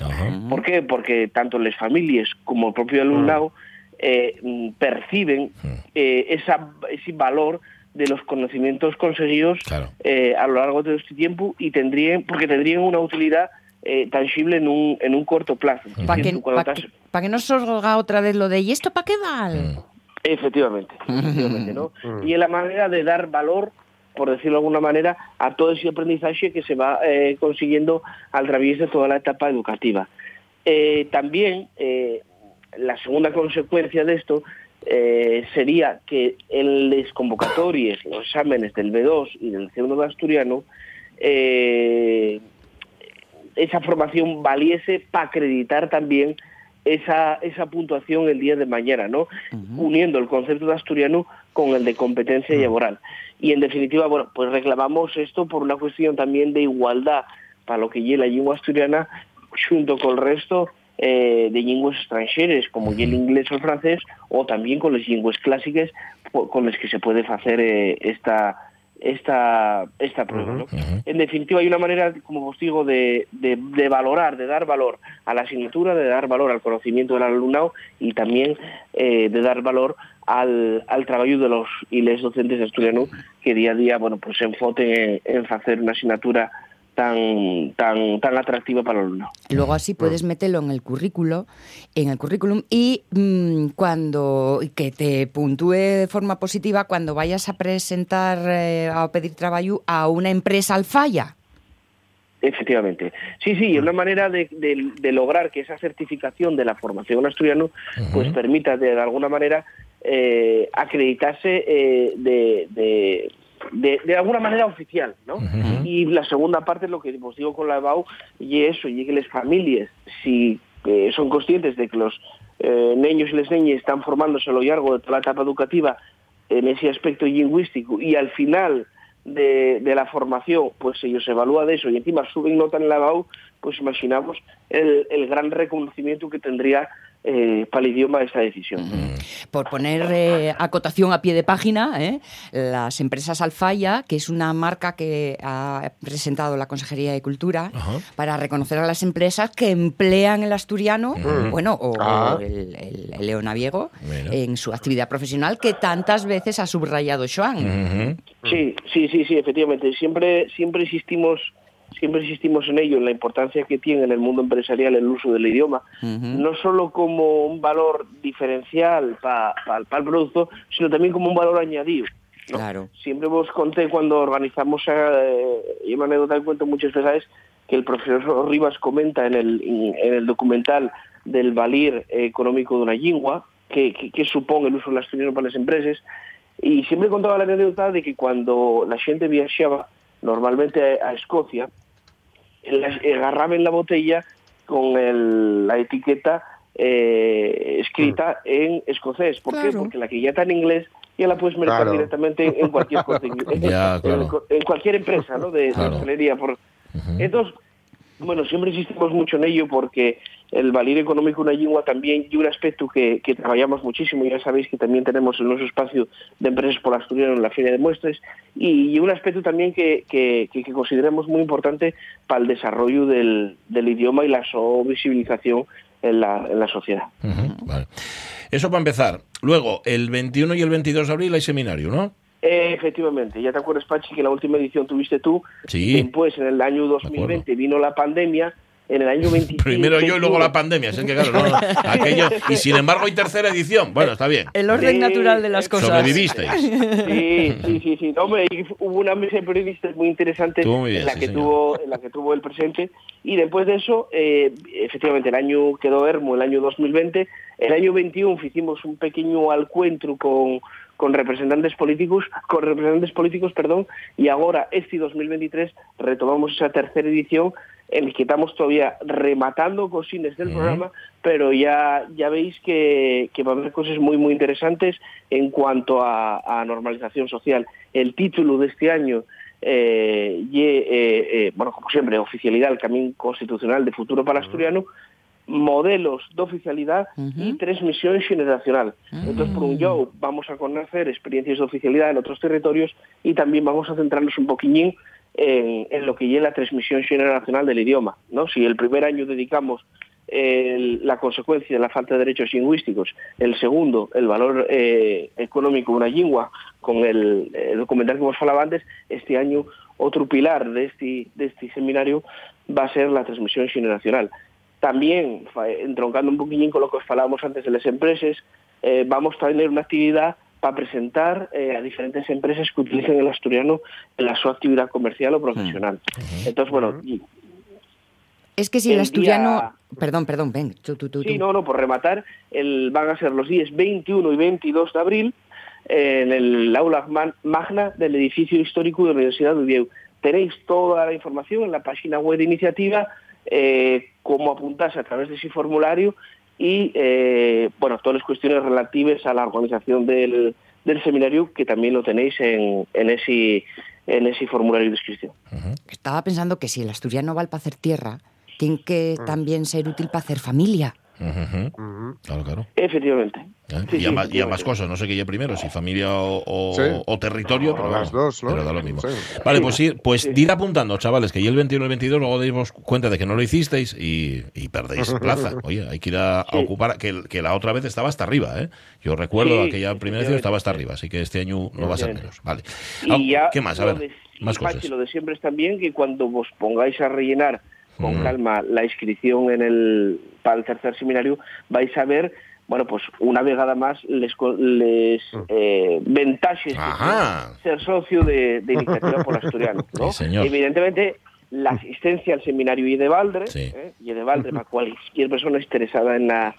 ¿Por qué? Porque tanto las familias como el propio alumnado eh, perciben eh, esa, ese valor de los conocimientos conseguidos Claro. eh, a lo largo de este tiempo y tendrían, porque tendrían una utilidad eh, tangible en un, en un corto plazo. Para que, Tú cuando pa' estás- que- pa' que no se os otra vez lo de ¿y esto para qué vale? Efectivamente, efectivamente, ¿no? Y en la manera de dar valor, por decirlo de alguna manera, a todo ese aprendizaje que se va eh, consiguiendo al través de toda la etapa educativa. Eh, también, eh, la segunda consecuencia de esto sería que en las convocatorias, los exámenes del B2 y del C1 de asturiano, esa formación valiese para acreditar también esa, esa puntuación el día de mañana, ¿no? Uniendo el concepto de asturiano con el de competencia laboral. Y en definitiva, bueno, pues reclamamos esto por una cuestión también de igualdad para lo que lleva la lengua asturiana junto con el resto eh, de lenguas extranjeras, como ya el inglés o el francés, o también con las lenguas clásicas con las que se puede hacer eh, esta esta esta prueba. ¿no? En definitiva, hay una manera, como os digo, de, de, de valorar, de dar valor a la asignatura, de dar valor al conocimiento del alumnado y también eh, de dar valor al, al trabajo de los y les docentes asturianos que día a día bueno pues se enfoten en, en hacer una asignatura tan tan tan atractiva para el alumnado. Luego así puedes meterlo en el currículo, en el currículum y mm, cuando que te puntúe de forma positiva cuando vayas a presentar eh, a pedir trabajo a una empresa alfaya. Efectivamente. Sí, sí, es una manera de, de- de lograr que esa certificación de la formación asturiano pues permita de, alguna manera eh, acreditarse eh, de, de, de- alguna manera oficial, ¿no? Y la segunda parte, lo que os digo con la EBAU, y eso, y que las familias, si eh, son conscientes de que los eh, niños y las niñas están formándose a lo largo de toda la etapa educativa en ese aspecto lingüístico y al final de, de la formación, pues ellos se evalúa de eso y encima suben nota en la BAU, pues imaginamos el, el gran reconocimiento que tendría eh, para el idioma esta decisión. Por poner eh, acotación a pie de página, ¿eh? las empresas Alfaya, que es una marca que ha presentado la Consejería de Cultura Ajá. para reconocer a las empresas que emplean el asturiano, bueno, o, Ah. o el, el- el leonaviego, en su actividad profesional que tantas veces ha subrayado Joan. Sí, sí, sí, sí, efectivamente. Siempre, siempre insistimos, siempre insistimos en ello, en la importancia que tiene en el mundo empresarial el uso del idioma, no solo como un valor diferencial para el producto, sino también como un valor añadido. ¿no? Claro. Siempre vos conté cuando organizamos, eh, y una anécdota que cuento muchas veces, que el profesor Rivas comenta en el, en el documental del valir económico de una lingua, que, que, que supone el uso del asturiano para las empresas, y siempre contaba la anécdota de que cuando la gente viajaba normalmente a, a Escocia, agarraba en la botella con el- la etiqueta eh, escrita en escocés. ¿Por qué? Porque la que ya está en inglés ya la puedes mercar Claro. directamente en, en cualquier cosa, en, Ya, en- claro. en cualquier empresa ¿no? de, de hostelería. Por... Entonces, bueno, siempre insistimos mucho en ello porque el valir económico de una lengua también y un aspecto que, que trabajamos muchísimo, ya sabéis que también tenemos en nuestro espacio de empresas por asturiano en la Feria de Muestras, y, y un aspecto también que, que, que- consideramos muy importante para el desarrollo del, del idioma y la su visibilización en la, en la sociedad. Ujú, vale. Eso para empezar. Luego, el 21 y el 22 de abril hay seminario, ¿no? Eh, efectivamente, ya te acuerdas, Pachi, que la última edición tuviste tú. Sí. Después, en el año 2020, vino la pandemia. En el año 25. Primero yo y luego la pandemia. Es que, claro, no, no, aquello, y sin embargo hay tercera edición. Bueno, está bien. El orden Sí, natural de las cosas. Sobrevivisteis. Sí, sí, sí, sí. No, hombre, hubo una mesa de periodistas muy interesante muy bien, en la sí, que señor. tuvo en la que tuvo el presente y después de eso, eh, efectivamente, el año quedó hermo, el año 2020. El año 21 hicimos un pequeño encuentro con con representantes políticos, con representantes políticos, perdón, y ahora este 2023 retomamos esa tercera edición en la que estamos todavía rematando cosines del programa, pero ya ya veis que, que va a haber cosas muy muy interesantes en cuanto a, a normalización social. El título de este año eh, y, eh, eh, bueno, como siempre, oficialidad, el camino constitucional de futuro para el asturiano, modelos de oficialidad y transmisión generacional. Entonces, por un lado, vamos a conocer experiencias de oficialidad en otros territorios y también vamos a centrarnos un poquillín en, en lo que lleva la transmisión generacional del idioma. ¿no? Si el primer año dedicamos el- la consecuencia de la falta de derechos lingüísticos, el segundo, el valor eh, económico de una lengua, con el, el documental que hemos hablado antes, este año otro pilar de este, de este seminario va a ser la transmisión generacional. También, entroncando un poquillín con lo que os falábamos antes de las empresas, eh, vamos a tener una actividad para presentar eh, a diferentes empresas que utilicen el asturiano en la su actividad comercial o profesional. Entonces, bueno, y- Es que si El el asturiano... día- Perdón, perdón, ven, tú, tú, tú. Sí, tú. no, no, por rematar, el, van a ser los días 21 y 22 de abril eh, en el aula magna del edificio histórico de la Universidad de Oviedo. Tenéis toda la información en la página web de iniciativa, eh, cómo apuntarse a través de ese formulario y, eh, bueno, todas las cuestiones relativas a la organización del, del seminario, que también lo tenéis en, en, ese, en ese formulario de inscripción. Estaba pensando que si el asturiano vale para hacer tierra, tiene que también ser útil para hacer familia. Claro, claro. Efectivamente. ¿eh? Sí, y, sí, ambas, y ambas efectivamente. cosas, no sé qué yo primero, si familia o, o- Sí. o territorio, O pero, las vamos, dos, ¿no? pero da lo mismo. Sí. Vale, Sí. pues sí, pues Sí. ir apuntando, chavales, que ya el 21 y el 22 luego deis cuenta de que no lo hicisteis y, y perdéis plaza. Oye, hay que ir a, a Sí. ocupar, que, que la otra vez estaba hasta arriba, ¿eh? Yo recuerdo Sí, aquella primera edición estaba hasta arriba, así que este año no va a ser menos. Vale. Y Ah, ya ¿Qué más? A ver, de- más cosas. lo de siempre es también que cuando vos pongáis a rellenar con Mm. calma la inscripción en el para el tercer seminario, vais a ver, bueno, pues una vegada más les, les eh, Mm. Ajá. ser socio de, de Iniciativa por Asturiano, ¿no? Sí, señor. Evidentemente, la asistencia al seminario y de Valdre, Sí. ¿eh? y de Valdre para cualquier persona interesada en la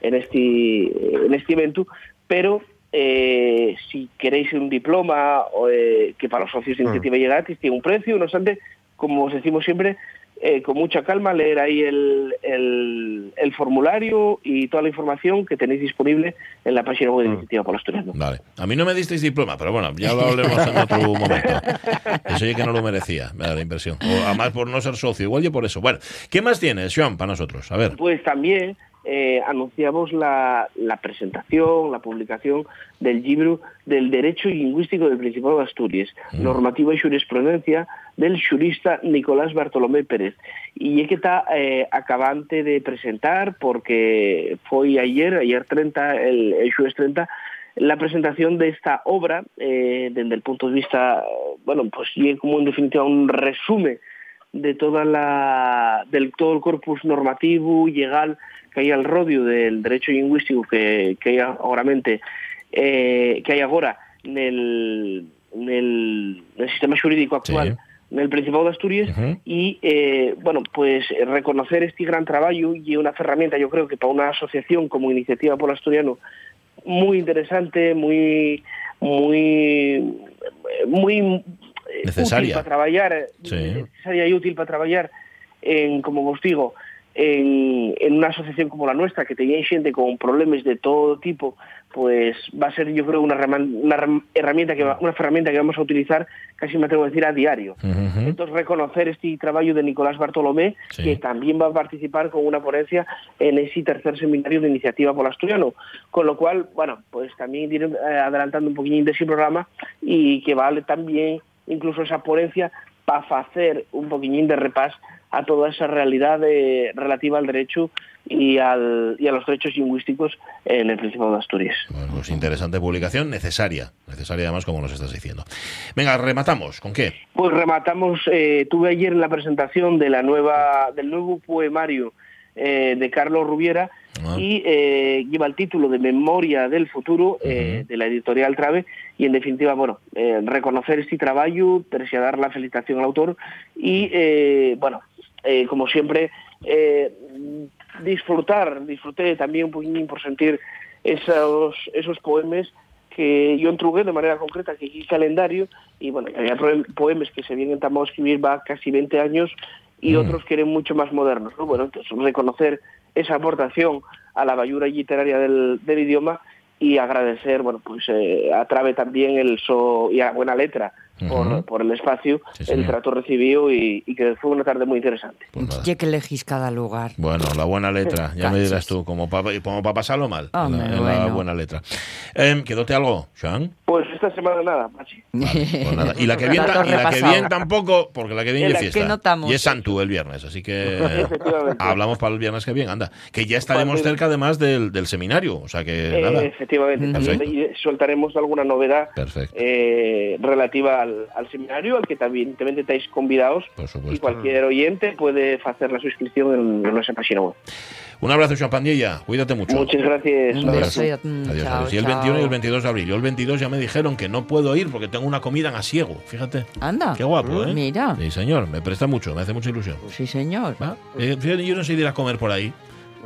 en este en este evento, pero eh, si queréis un diploma o, eh, que para los socios de iniciativa llega gratis tiene un precio, no obstante, como os decimos siempre, eh, con mucha calma leer ahí el, el, el formulario y toda la información que tenéis disponible en la página web de Iniciativa por Asturiano. Vale. A mí no me disteis diploma, pero bueno, ya lo hablaremos en otro momento. Eso sí que no lo merecía, me da la impresión. O además por no ser socio, igual yo por eso. Bueno, ¿qué más tienes, Joan, para nosotros? A ver. Pues también eh, anunciamos la, la presentación, la publicación del libro del Derecho Lingüístico del Principado de Asturias, normativa y jurisprudencia del jurista Nicolás Bartolomé Pérez. Y es que está eh, acabante de presentar, porque fue ayer, ayer 30, el, el jueves 30, la presentación de esta obra, eh, desde el punto de vista, bueno, pues y como en definitiva un resumen de toda la del todo el corpus normativo legal que hay al rodio del derecho lingüístico que, que hay agoramente eh, que nel, nel, nel sistema jurídico actual en el Principado de Asturias y eh, bueno pues reconocer este gran trabajo y una herramienta yo creo que para una asociación como Iniciativa por Asturiano muy interesante muy muy muy Necesaria. útil para trabajar Sí. necesaria y útil para trabajar en como os digo en, en una asociación como la nuestra que tenía gente con problemas de todo tipo pues va a ser yo creo una, herramienta- una herram- herramienta que va- una herramienta que vamos a utilizar casi me atrevo a decir a diario Ujú. entonces, reconocer este trabajo de Nicolás Bartolomé, Sí. que también va a participar con una ponencia en ese tercer seminario de iniciativa por asturiano. Con lo cual, bueno, pues también ir eh, adelantando un poquillo de ese programa y que vale también incluso esa ponencia para hacer un poquillín de repás a toda esa realidad de- relativa al derecho y, al, y a los derechos lingüísticos en el Principado de Asturias. Bueno, pues interesante publicación, necesaria. Necesaria además, como nos estás diciendo. Venga, rematamos. ¿Con qué? Pues rematamos, eh, tuve ayer la presentación de la nueva, del nuevo poemario eh, de Carlos Rubiera Ah. y eh, lleva el título de Memoria del Futuro eh, de la editorial Trave y en definitiva, bueno, eh, reconocer este trabajo, dar la felicitación al autor y, eh, bueno, eh, como siempre, eh, disfrutar, disfruté también un poquín por sentir esos, esos poemas que yo entrugué de manera concreta que aquí calendario y bueno, había poem- poemas que se vienen a escribir va casi 20 años y Mm. otros que eran mucho más modernos. ¿no? Bueno, entonces reconocer esa aportación a la bayura literaria del, del idioma y agradecer, bueno, pues eh, a Trave también el so y a buena letra por, Ujú. por el espacio, Sí, el trato recibido y, y que fue una tarde muy interesante. Pues. Ya que elegís cada lugar. Bueno, la buena letra, ya me dirás tú, como para como pa pasarlo mal, la, en la bueno. buena letra. Eh, ¿Quedóte algo, Joan? Pues esta semana nada, Pachi. Pues nada. Y la que viene, la que viene tampoco, porque la que viene En es fiesta. que notamos. Y es Santu el viernes, así que hablamos para el viernes que viene, anda. Que ya estaremos cerca además del, del seminario, o sea que Eh, nada. efectivamente, también Perfecto. y soltaremos alguna novedad eh, relativa al, al seminario, al que también estáis convidados Por supuesto. y cualquier oyente puede hacer la suscripción en, en nuestra página web. Un abrazo, Joan Pandilla. Cuídate mucho. Muchas gracias. Un Adiós. beso mm, Adiós, chao, adiós. Y el chao. 21 y el 22 de abril. Yo el 22 ya me dijeron que no puedo ir porque tengo una comida en Asiego. Fíjate. Anda. Qué guapo, ¿eh? Mira. Sí, señor. Me presta mucho, me hace mucha ilusión. Sí, señor. ¿Va? Eh, fíjate, yo no sé ir a comer por ahí.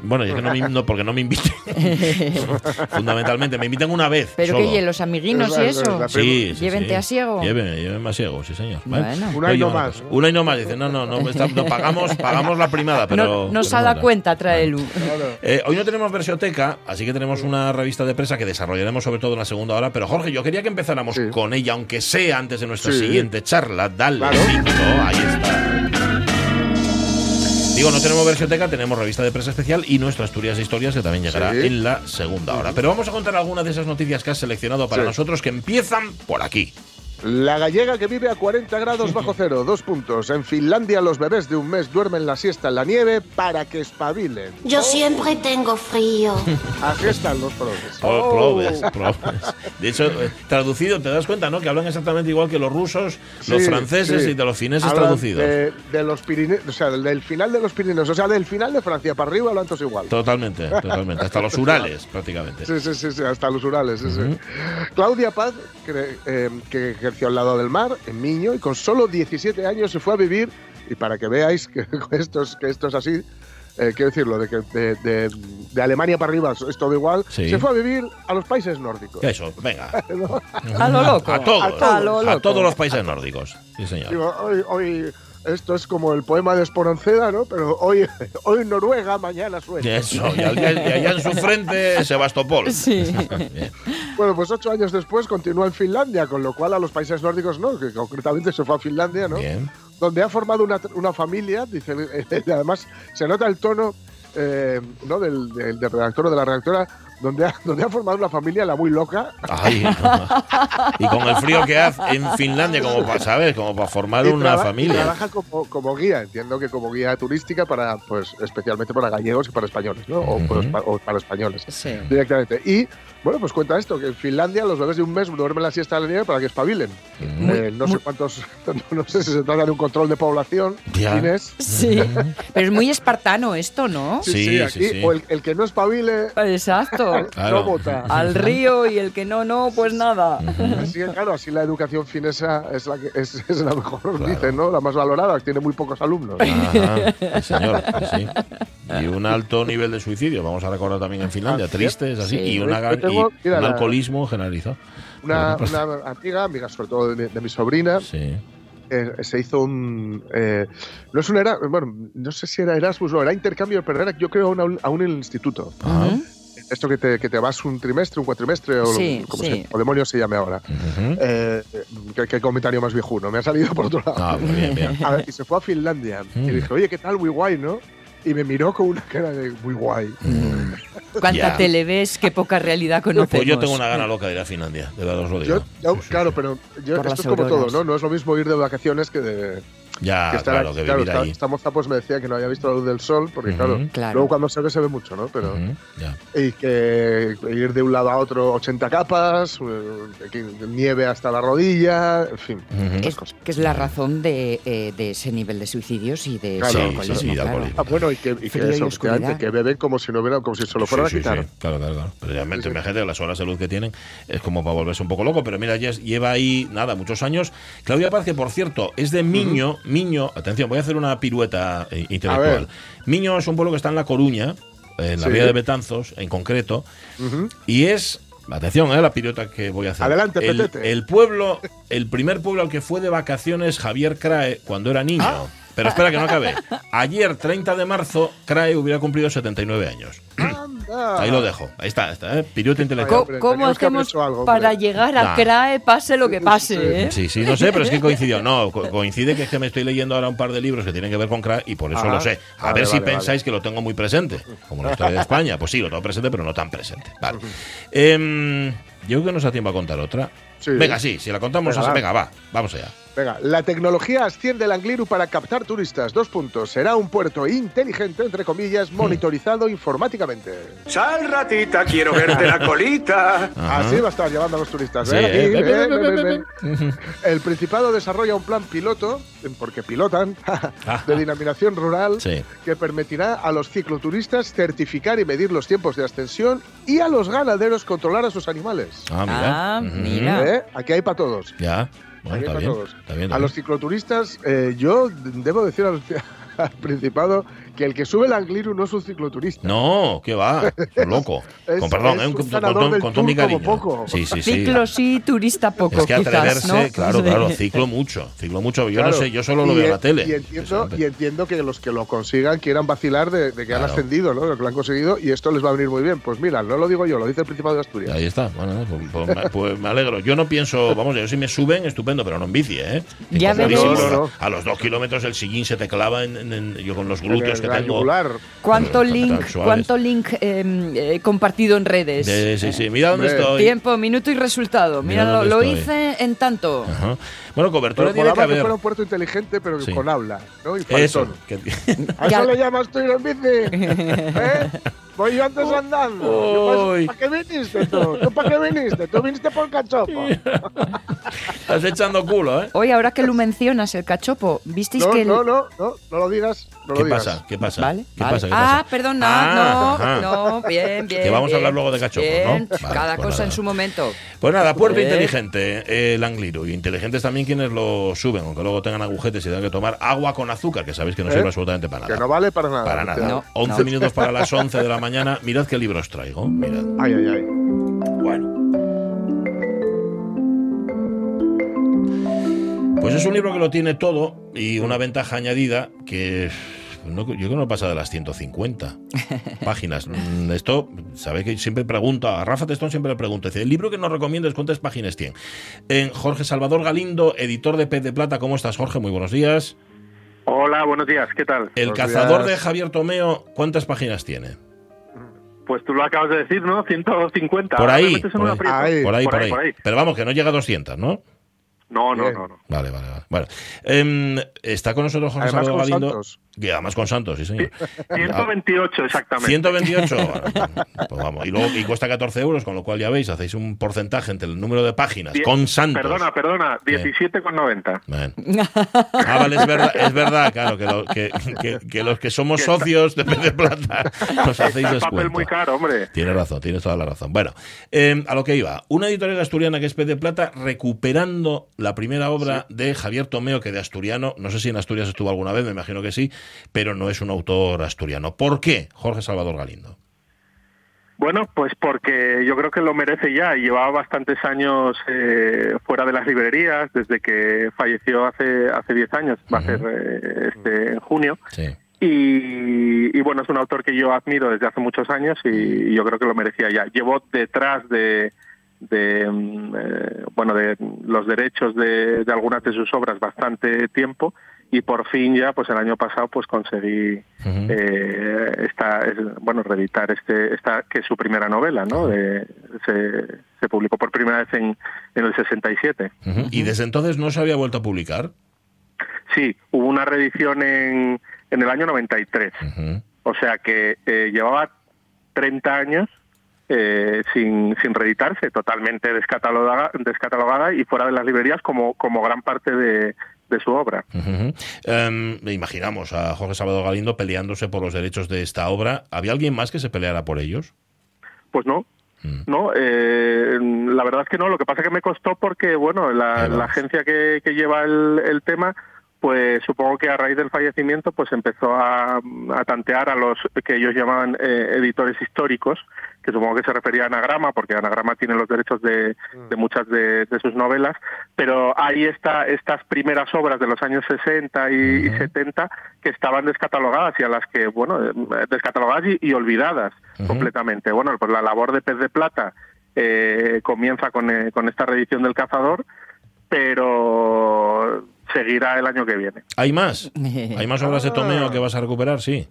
Bueno, es que no, me- no, porque no me inviten. Fundamentalmente, me invitan una vez. Pero solo. que oye, los amiguinos y eso. Sí, sí, Llévente sí. a Siego. Llévenme, llévenme a Siego, sí, señor. Una y no más. Una y no más. Dice, no, no, no, está- no, pagamos, pagamos la primada, pero. no, se ha dado cuenta, tráelo. Eh, hoy no tenemos versioteca, así que tenemos una revista de prensa que desarrollaremos sobre todo en la segunda hora. Pero Jorge, yo quería que empezáramos Sí. con ella, aunque sea antes de nuestra Sí. siguiente charla. Dale, Claro. cinco, ahí está. Digo, no tenemos versioteca, tenemos revista de prensa especial y nuestra Asturias de Historias que también llegará Sí. en la segunda hora. Pero vamos a contar algunas de esas noticias que has seleccionado para Sí. nosotros que empiezan por aquí. La gallega que vive a 40 grados bajo cero, dos puntos. En Finlandia los bebés de un mes duermen la siesta en la nieve para que espabilen. Yo siempre tengo frío. Así están los progres. Pro- probes, probes. De hecho, eh, traducido, te das cuenta, ¿no? Que hablan exactamente igual que los rusos, los Sí, franceses sí. y de los fineses Hablan traducidos. De, de los Pirineos, o sea, del final de los Pirineos, o sea, del final de Francia para arriba hablan todos igual. Totalmente, totalmente. Hasta los Urales, prácticamente. Sí, sí, sí, sí, hasta los Urales. sí, sí. Claudia Paz, que, eh, que ejerció al lado del mar, en Miño, y con solo 17 años se fue a vivir, y para que veáis que esto es, que esto es así, eh, quiero decirlo, de que de, de- de Alemania para arriba es todo igual, Sí. se fue a vivir a los países nórdicos. Eso, venga. A lo loco. A todos. A todos. A lo loco. todos los países nórdicos. Sí, señor. Digo, hoy, hoy esto es como el poema de Esporonceda, ¿no? Pero hoy, hoy Noruega, mañana Suecia. Eso, y, al- y allá en su frente, Sebastopol. Sí. Bueno, pues ocho años después continúa en Finlandia, con lo cual a los países nórdicos no, que concretamente se fue a Finlandia, ¿no? Bien. Donde ha formado una, una familia, dice, y además se nota el tono eh, ¿no? del, del, del redactor o de la redactora, donde ha, donde ha formado una familia la muy loca. Ay, no. y con el frío que hace en Finlandia, como para, ¿sabes? Como para formar y una traba- y familia. trabaja como, como guía, entiendo que como guía turística para, pues, especialmente para gallegos y para españoles, ¿no? O, por espa- o para españoles. Sí. Directamente. Y, bueno, pues cuenta esto, que en Finlandia los bebés de un mes duermen la siesta de la nieve para que espabilen. Eh, no sé cuántos, no sé si se trata de un control de población, Ya. Inés. Sí. Pero es muy espartano esto, ¿no? Sí, sí, aquí, sí. O el, el que no espabile, Exacto. Claro. no vota. Al río y el que no, no, pues nada. Así que, claro, así la educación finesa es la, que, es, es la mejor, Claro. dicen, ¿no? La más valorada, que tiene muy pocos alumnos. Ajá, señor, sí. Y un alto nivel de suicidio, vamos a recordar también en Finlandia, Así es. triste, es así, Sí. y, una, Yo gran- tengo- y mira, un la- alcoholismo generalizado. Una, amiga, amiga sobre todo de, mi- de mi sobrina, Sí. eh, se hizo un. eh, no es un era, bueno, no sé si era Erasmus o era intercambio, pero era, yo creo, a un, a un instituto. Esto que te, que te vas un trimestre, un cuatrimestre, o Sí, como sí. se, o demonios se llame ahora. ujú. Eh, ¿qué, qué comentario más viejuno, me ha salido por otro lado. Ah, bien, bien. A ver, y se fue a Finlandia. Mm. Y dije, oye, ¿qué tal? Muy guay, ¿no? Y me miró con una cara de muy guay. Cuánta Ya. tele ves, qué poca realidad conocemos. Pues yo tengo una gana loca de ir a Finlandia, de verdad os lo digo. Yo, yo- Sí, sí, claro, sí. pero yo, esto es como todo, ¿no? No es lo mismo ir de vacaciones que de Ya, que claro, aquí. que Claro, vivir esta, allí. esta moza pues me decía que no había visto la luz del sol, porque Ujú. claro, Claro. luego cuando se ve se ve mucho, ¿no? Pero ya. y que ir de un lado a otro 80 capas, eh, que nieve hasta la rodilla, en fin. Estas Es, que es la razón de, eh, de ese nivel de suicidios y de Claro, sí, alcoholismo, sí, de claro. alcoholismo. Ah, bueno, y que, y que y eso, que beben como si no hubiera, como si se lo fueran Sí, a quitar. sí. Claro, claro, claro. Pero ya me- Sí, sí. imagínate las horas de luz que tienen, es como para volverse un poco loco. Pero mira, ya lleva ahí, nada, muchos años. Claudia Paz, que por cierto, es de Miño. Miño, atención, voy a hacer una pirueta eh, intelectual. Miño es un pueblo que está en La Coruña, en la Sí. vía de Betanzos, en concreto, y es. Atención, eh, la pirueta que voy a hacer. Adelante, el, el pueblo, el primer pueblo al que fue de vacaciones Javier Crae cuando era niño. Ah. Pero espera que no acabe. Ayer, 30 de marzo, Crae hubiera cumplido 79 años. Anda. Ahí lo dejo. Ahí está, está ¿eh? Intelectual. ¿Cómo haber hacemos hecho algo, para llegar a Nah. CRAE, pase lo que pase? ¿eh? Sí, sí, no sé, pero es que coincidió. No, co- coincide que es que me estoy leyendo ahora un par de libros que tienen que ver con crack y por eso lo sé. A vale, ver si vale, pensáis que lo tengo muy presente, como la historia de España. Pues sí, lo tengo presente, pero no tan presente. Vale. Em, yo creo que nos da tiempo a contar otra. Sí. Venga, sí, si la contamos, Venga, así- venga, va, vamos allá. Venga, la tecnología asciende el Angliru para captar turistas. Dos puntos. Será un puerto inteligente, entre comillas, monitorizado informáticamente. Sal, ratita, quiero verte la colita. Ajá. Así va a estar llevando a los turistas. Ven aquí, Ven, ven. El Principado desarrolla un plan piloto, porque pilotan, de dinaminación rural, Sí. que permitirá a los cicloturistas certificar y medir los tiempos de ascensión y a los ganaderos controlar a sus animales. Ah, mira. Ah, mira. ¿Eh? Aquí hay para todos. Ya. Bueno, Aquí está para bien, todos. está bien. está A los cicloturistas, eh, yo debo decir al, al Principado que el que sube el Angliru no es un cicloturista. No, ¿qué va? Es loco. Es- con perdón, es eh, un con, con- del con todo mi cariño. poco. Sí, sí, sí. Ciclo sí, turista poco, Es que quizás, atreverse, ¿no? claro, Sí. claro, ciclo mucho, ciclo mucho. Yo Claro. no sé, yo solo lo Y veo en la tele. Y entiendo, y entiendo que los que lo consigan quieran vacilar de, de que han ascendido, ¿no? De que lo han conseguido y esto les va a venir muy bien. Pues mira, no lo digo yo, lo dice el Principado de Asturias. Ahí está, bueno, pues, pues me, pues me alegro. Yo no pienso, vamos, yo si me suben, estupendo, pero no en bici, ¿eh? Ya. No, no, no. A los dos kilómetros el sillín se te clava en, en- en- yo con los glúteos que la yugular. ¿Cuánto link, cuánto link eh, eh, compartido en redes? Sí, sí, sí. Mira dónde Hombre. estoy. Tiempo, minuto y resultado. Mira Mira, lo, lo estoy. hice en tanto. Ajá. Bueno, cobertura Pero tiene que que haber. fuera un puerto inteligente, pero Sí. con habla, ¿no? Y Eso. que- ¿A eso le llamas tú ir en bici? ¿Eh? Voy yo antes andando. ¿Para qué viniste tú? ¿Tú para qué viniste? Tú viniste por cachopo. Estás echando culo, ¿eh? Oye, ahora que lo mencionas, el cachopo, ¿visteis No, que el- no, no, no, no lo digas. No ¿Qué pasa? ¿Qué pasa? Vale, ¿Qué vale. pasa? ¿Qué ah, pasa? perdona, Ah, ajá. no, no, bien, bien. Que vamos a hablar luego de cachopos, ¿no? Vale, cada pues cosa nada. en su momento. Pues nada, puerto Eh. inteligente, el Angliru. Y inteligentes también quienes lo suben, aunque luego tengan agujetes y tengan que tomar agua con azúcar, que sabéis que no ¿Eh? sirve absolutamente para nada. Que no vale para nada. Para nada. No, 11 no. minutos para las 11 de la mañana. Mirad qué libro os traigo. Mirad. Ay, ay, ay. Bueno. Pues es un libro que lo tiene todo y una ventaja añadida que no- yo creo que no pasa de las 150 páginas. Mm, Esto, sabéis que siempre pregunto, a Rafa Testón siempre le pregunto, dice, el libro que nos recomiendas, ¿cuántas páginas tiene? En Jorge Salvador Galindo, editor de Pez de Plata, ¿cómo estás Jorge? Muy buenos días. Hola, buenos días, ¿qué tal? El Buenos cazador días. de Javier Tomeo, ¿cuántas páginas tiene? Pues tú lo acabas de decir, ¿no? 150. Por ahí, por ahí. Por ahí, Por por ahí, ahí. por ahí. Pero vamos, que no llega a 200, ¿no? No, no, no, no. Vale, vale, vale. Bueno, em, está con nosotros Jorge Además Salvador con Galindo. Santos. Que además con Santos, sí, señor. 128 exactamente. 128. Bueno, pues vamos. Y, luego, y cuesta 14 euros, con lo cual ya veis, hacéis un porcentaje entre el número de páginas Die- con Santos. Perdona, perdona, 17,90. Bueno. Ah, vale, es verdad, es verdad claro, que, lo- que- que- que los que somos socios de Pez de Plata nos hacéis Es descuento. papel muy caro, hombre. Tienes razón, tienes toda la razón. Bueno, eh, a lo que iba. Una editorial asturiana que es Pez de Plata recuperando la primera obra de Javier Tomeo, que de asturiano, no sé si en Asturias estuvo alguna vez, me imagino que sí, pero no es un autor asturiano. ¿Por qué Jorge Salvador Galindo? Bueno, pues porque yo creo que lo merece ya. Llevaba bastantes años eh, fuera de las librerías, desde que falleció hace hace 10 años, va a ser eh, este en junio. Sí. Y, y bueno, es un autor que yo admiro desde hace muchos años y, yo creo que lo merecía ya. Llevó detrás de, de, mm, eh, bueno, de los derechos de, de algunas de sus obras bastante tiempo y por fin ya, pues el año pasado, pues conseguí eh, esta, es- bueno, reeditar este, esta que es su primera novela, ¿no? De- se, se publicó por primera vez en, en el 67. Ujú. ¿Y desde entonces no se había vuelto a publicar? Sí, hubo una reedición en, en el año 93. Ujú. O sea que eh, llevaba 30 años eh, sin, sin reeditarse, totalmente descatalogada, descatalogada y fuera de las librerías como, como gran parte de, de su obra. Em, imaginamos a Jorge Salvador Galindo peleándose por los derechos de esta obra. ¿Había alguien más que se peleara por ellos? Pues no. Mm. No, eh, la verdad es que no. Lo que pasa es que me costó porque, bueno, la, la agencia que, que lleva el, el tema, pues supongo que a raíz del fallecimiento, pues empezó a, a tantear a los que ellos llamaban eh, editores históricos, que supongo que se refería a Anagrama, porque Anagrama tiene los derechos de, de muchas de, de sus novelas, pero ahí está estas primeras obras de los años 60 y, y Ujú. 70 que estaban descatalogadas y a las que, bueno, eh, descatalogadas y, y olvidadas completamente. Bueno, pues la labor de Pez de Plata eh, comienza con, eh, con esta reedición del Cazador, pero seguirá el año que viene. ¿Hay más? ¿Hay más obras de Tomeo que vas a recuperar? Sí.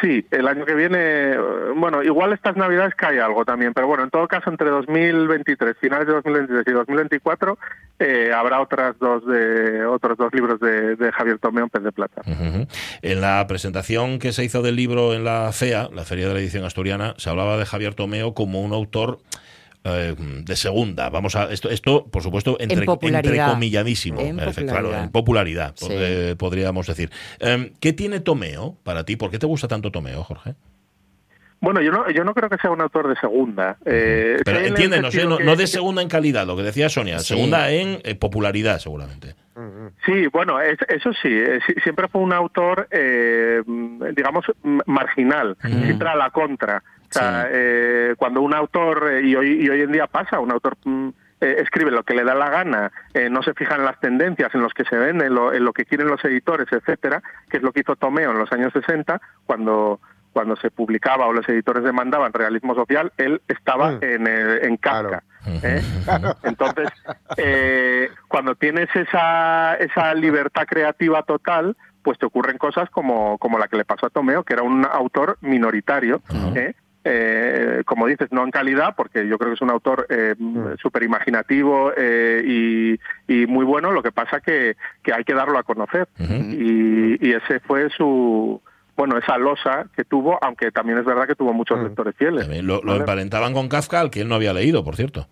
Sí, el año que viene, bueno, igual estas navidades cae algo también, pero bueno, en todo caso entre 2023, finales de 2023 y 2024, eh, habrá otras dos de otros dos libros de, de Javier Tomeo en Pez de Plata. En la presentación que se hizo del libro en la FEA, la Feria de la Edición Asturiana, se hablaba de Javier Tomeo como un autor eh, de segunda. Vamos a esto, esto por supuesto, entre, popularidad. entrecomilladísimo. En Claro, popularidad. en popularidad, Sí. pod- eh, podríamos decir. Eh, ¿Qué tiene Tomeo para ti? ¿Por qué te gusta tanto Tomeo, Jorge? Bueno, yo no, yo no creo que sea un autor de segunda. eh, Pero en entiéndenos, ¿eh? no, que- no de segunda en calidad, lo que decía Sonia, Sí. segunda en eh, popularidad, seguramente. Sí, bueno, es- eso sí, eh, sí, siempre fue un autor, digamos, marginal, Mm. siempre a la contra. O sea, Sí. eh, cuando un autor, eh, y, hoy, y hoy en día pasa, un autor mm, eh, escribe lo que le da la gana, eh, no se fija en las tendencias, en los que se ven, en lo, en lo que quieren los editores, etcétera, que es lo que hizo Tomeo en los años 60, cuando cuando se publicaba o los editores demandaban realismo social, él estaba Mm. en, el- en Kafka. Claro. ¿eh? Entonces, eh, cuando tienes esa, esa libertad creativa total, pues te ocurren cosas como, como la que le pasó a Tomeo, que era un autor minoritario, ¿eh? Eh, como dices, no en calidad, porque yo creo que es un autor eh, súper imaginativo eh, y, y, muy bueno, lo que pasa que, que hay que darlo a conocer. y, y, ese fue su, bueno, esa losa que tuvo, aunque también es verdad que tuvo muchos lectores fieles. También lo, lo emparentaban con Kafka, al que él no había leído, por cierto.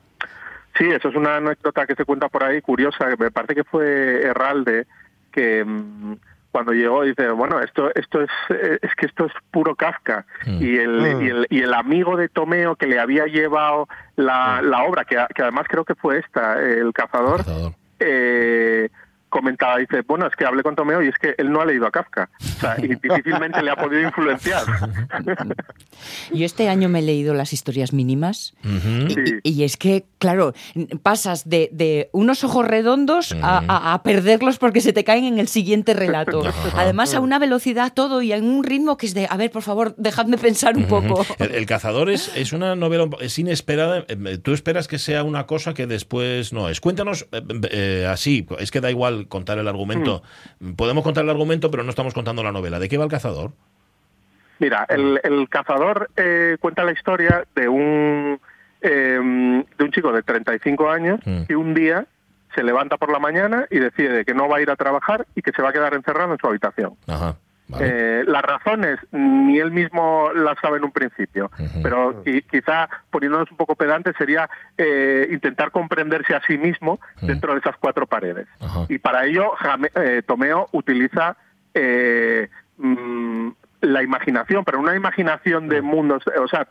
Sí, eso es una anécdota que se cuenta por ahí, curiosa, me parece que fue Herralde, que mm, cuando llegó dice bueno esto esto es es que esto es puro Kafka mm. y, el, mm. y, el, y el amigo de Tomeo que le había llevado la, la obra que, que, además creo que fue esta el cazador, el cazador. Eh, comentaba, dice, bueno, es que hablé con Tomeo y es que él no ha leído a Kafka. O sea, y difícilmente le ha podido influenciar. Yo este año me he leído las historias mínimas uh -huh. y, y, es que, claro, pasas de, de unos ojos redondos uh -huh. a, a, perderlos porque se te caen en el siguiente relato. Además, a una velocidad todo y en un ritmo que es de, a ver, por favor, dejadme pensar un uh -huh. poco. El, el, Cazador es, es, una novela, es inesperada. Eh, tú esperas que sea una cosa que después no es. Cuéntanos eh, eh, así, es que da igual contar el argumento. Mm. Podemos contar el argumento, pero no estamos contando la novela. ¿De qué va el cazador? Mira, el, el cazador eh, cuenta la historia de un eh, de un chico de 35 años mm. que un día se levanta por la mañana y decide que no va a ir a trabajar y que se va a quedar encerrado en su habitación. Ajá. Vale. Eh, las razones ni él mismo las sabe en un principio, uh -huh. pero qui quizá poniéndonos un poco pedantes sería eh, intentar comprenderse a sí mismo uh -huh. dentro de esas cuatro paredes. Uh -huh. Y para ello Jame, eh, Tomeo utiliza mmm, la imaginación, pero una imaginación de mundos, o sea,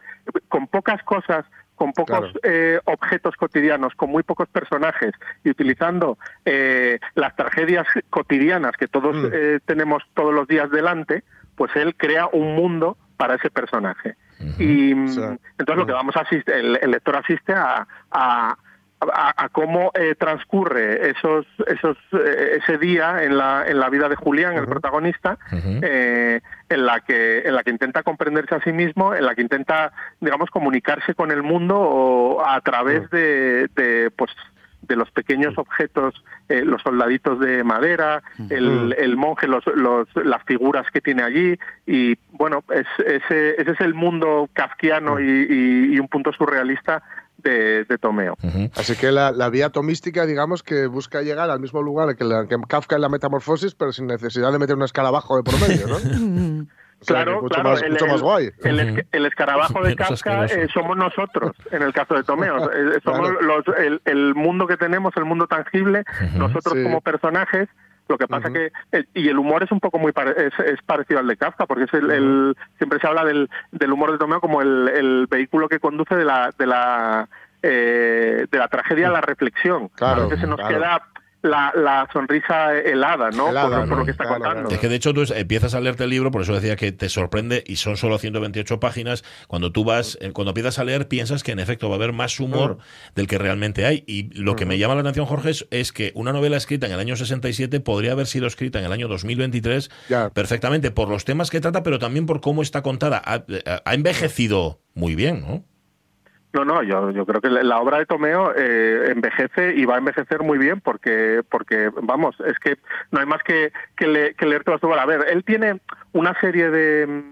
con pocas cosas con pocos claro. eh, objetos cotidianos, con muy pocos personajes y utilizando eh, las tragedias cotidianas que todos mm. eh, tenemos todos los días delante, pues él crea un mundo para ese personaje. Uh -huh. Y o sea, entonces uh -huh. lo que vamos a asistir, el, el lector asiste a, a, a, a cómo eh, transcurre esos, esos, eh, ese día en la, en la vida de Julián, uh -huh. el protagonista, uh -huh. eh, en la que en la que intenta comprenderse a sí mismo, en la que intenta, digamos, comunicarse con el mundo o a través de, de pues de los pequeños objetos, eh, los soldaditos de madera, el, el monje, los, los, las figuras que tiene allí y bueno, es, ese, ese es el mundo kafkiano y, y, y un punto surrealista de, de Tomeo. Uh -huh. Así que la, la, vía tomística, digamos, que busca llegar al mismo lugar que, la, que Kafka en la metamorfosis, pero sin necesidad de meter un escalabajo de por medio, ¿no? O sea, claro, mucho claro. Más, el, mucho más guay. El, el, el escarabajo de Kafka eh, somos nosotros, en el caso de Tomeo. Eh, somos claro. los, el, el, mundo que tenemos, el mundo tangible, uh -huh. nosotros sí. como personajes. Lo que pasa uh -huh. que eh, y el humor es un poco muy pare, es, es, parecido al de Kafka, porque es el, uh -huh. el siempre se habla del, del, humor de Tomeo como el, el vehículo que conduce de la de la eh, de la tragedia a la reflexión. Claro, a veces se nos claro. queda la, la, sonrisa helada, ¿no? Helada, por, por, lo que está claro, contando. Claro. Es que de hecho tú empiezas a leerte el libro, por eso decía que te sorprende y son solo 128 páginas. Cuando tú vas, eh, cuando empiezas a leer, piensas que en efecto va a haber más humor mm. del que realmente hay. Y lo que me llama la atención, Jorge, es, es, que una novela escrita en el año 67 podría haber sido escrita en el año 2023 ya. perfectamente por los temas que trata, pero también por cómo está contada. Ha, ha envejecido muy bien, ¿no? No, no, yo, yo creo que la obra de Tomeo eh, envejece y va a envejecer muy bien porque, porque vamos, es que no hay más que, que, le, que leer toda su obra. A ver, él tiene una serie de,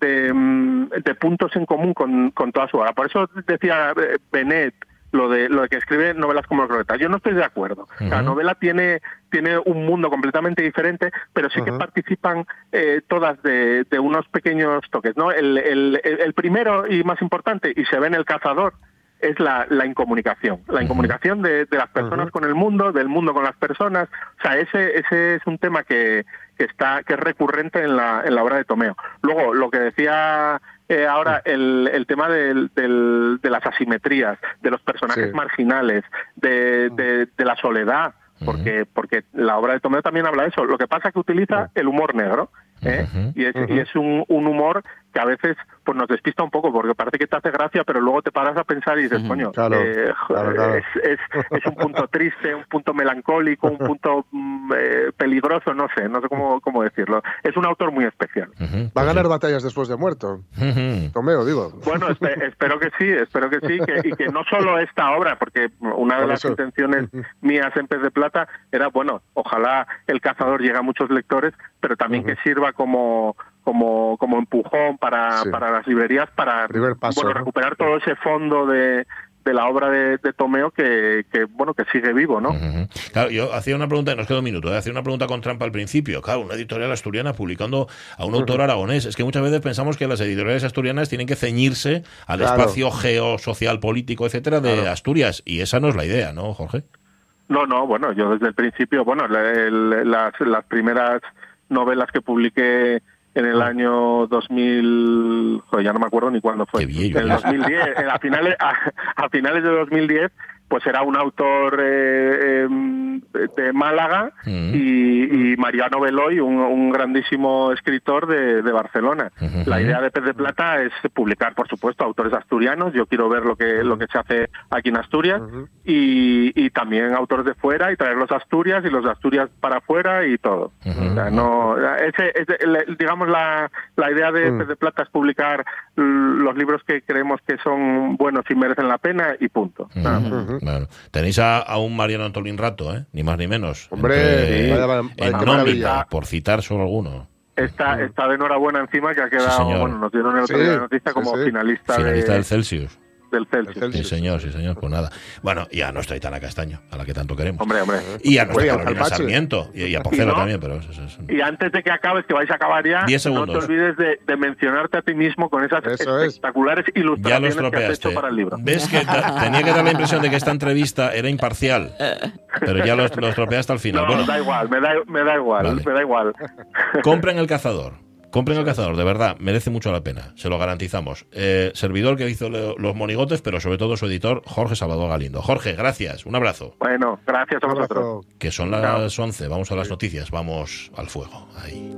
de, de puntos en común con, con, toda su obra. Por eso decía eh, Benet lo de lo de que escribe novelas como Croquetas. Yo no estoy de acuerdo. Uh -huh. La novela tiene tiene un mundo completamente diferente, pero sí uh -huh. que participan eh, todas de, de, unos pequeños toques. ¿no? El, el, el, primero y más importante, y se ve en El Cazador, es la, la incomunicación. La incomunicación de, de las personas con el mundo, del mundo con las personas. O sea, ese, ese es un tema que, que, está, que es recurrente en la, en la obra de Tomeo. Luego, lo que decía eh, ahora el, el tema del, del, de las asimetrías, de los personajes sí. marginales, de, de, de, la soledad, porque, porque la obra de Tomeo también habla de eso. Lo que pasa es que utiliza el humor negro. ¿Eh? Uh -huh. y, es, uh -huh. y es un, un, humor que a veces pues nos despista un poco porque parece que te hace gracia pero luego te paras a pensar y dices uh -huh. coño claro, eh, claro, claro. Es, es, es, un punto triste un punto melancólico un punto mm, eh, peligroso, no sé, no sé cómo, cómo decirlo. Es un autor muy especial. Ujú, Va a ganar batallas después de muerto. Tomeo, digo. Bueno, espe- espero que sí, espero que sí, que, y que no solo esta obra, porque una de Por las eso. intenciones mías en Pez de Plata era, bueno, ojalá El Cazador llegue a muchos lectores, pero también que sirva como como como empujón para, Sí. para las librerías para Primer paso, bueno ¿no? recuperar todo ese fondo de, de la obra de, de Tomeo que, que bueno que sigue vivo, ¿no? Claro, yo hacía una pregunta, nos queda un minuto, ¿eh? hacía una pregunta con trampa al principio. Claro, una editorial asturiana publicando a un autor aragonés. Es que muchas veces pensamos que las editoriales asturianas tienen que ceñirse al Claro. espacio geosocial, político, etcétera, de Asturias. Y esa no es la idea, ¿no, Jorge? No, no, bueno, yo desde el principio, bueno, el- las, las primeras novelas que publiqué en el año 2000, joder, ya no me acuerdo ni cuándo fue. En el eres. 2010, eh, a finales a, a finales de 2010, pues era un autor eh, em, de Málaga y, y Mariano Veloy, un, un grandísimo escritor de, de Barcelona. La idea de Pez de Plata es publicar, por supuesto, autores asturianos. Yo quiero ver lo que lo que se hace aquí en Asturias y, y también autores de fuera y traerlos a Asturias y los de Asturias para afuera y todo. O sea, no, ese, ese- digamos la, la idea de Mm. Pez de Plata es publicar los libros que creemos que son buenos y merecen la pena y punto. Ujú. Nada más. Ujú. Claro. Tenéis a, a un Mariano Antolín Rato, ¿eh? ni más ni menos. Hombre, Entre- vaya- vaya- en maravilla. por citar solo alguno. Está, está de enhorabuena encima que ha quedado, señor. bueno, nos dieron el otro Sí, día la noticia sí, como sí. finalista, Finalista de- del Celsius. Del Celsius. Del Sí, Celsius. señor, sí, señor. Pues nada. Bueno, y a nuestra Itana Castaño, a la que tanto queremos. Hombre, hombre. Y a nuestra Oye, Carolina. Sarmiento. Y, y a Porcelo Y no- también, pero eso, eso es- Y antes de que acabes, que vais a acabar ya, Diez no te olvides de, de mencionarte a ti mismo con esas Eso es. espectaculares Ya lo ilustraciones que has hecho para el libro. ¿Ves que da- tenía que dar la impresión de que esta entrevista era imparcial? Pero ya lo, lo estropeaste al final. No, bueno, da igual, me da, me da igual, Vale. me da igual. compren el cazador. Compren el cazador, de verdad, merece mucho la pena, se lo garantizamos. Eh, servidor que hizo lo- los monigotes, pero sobre todo su editor, Jorge Salvador Galindo. Jorge, gracias, un abrazo. Bueno, gracias a vosotros. Que son las 11, vamos a las noticias, vamos al fuego. Ahí.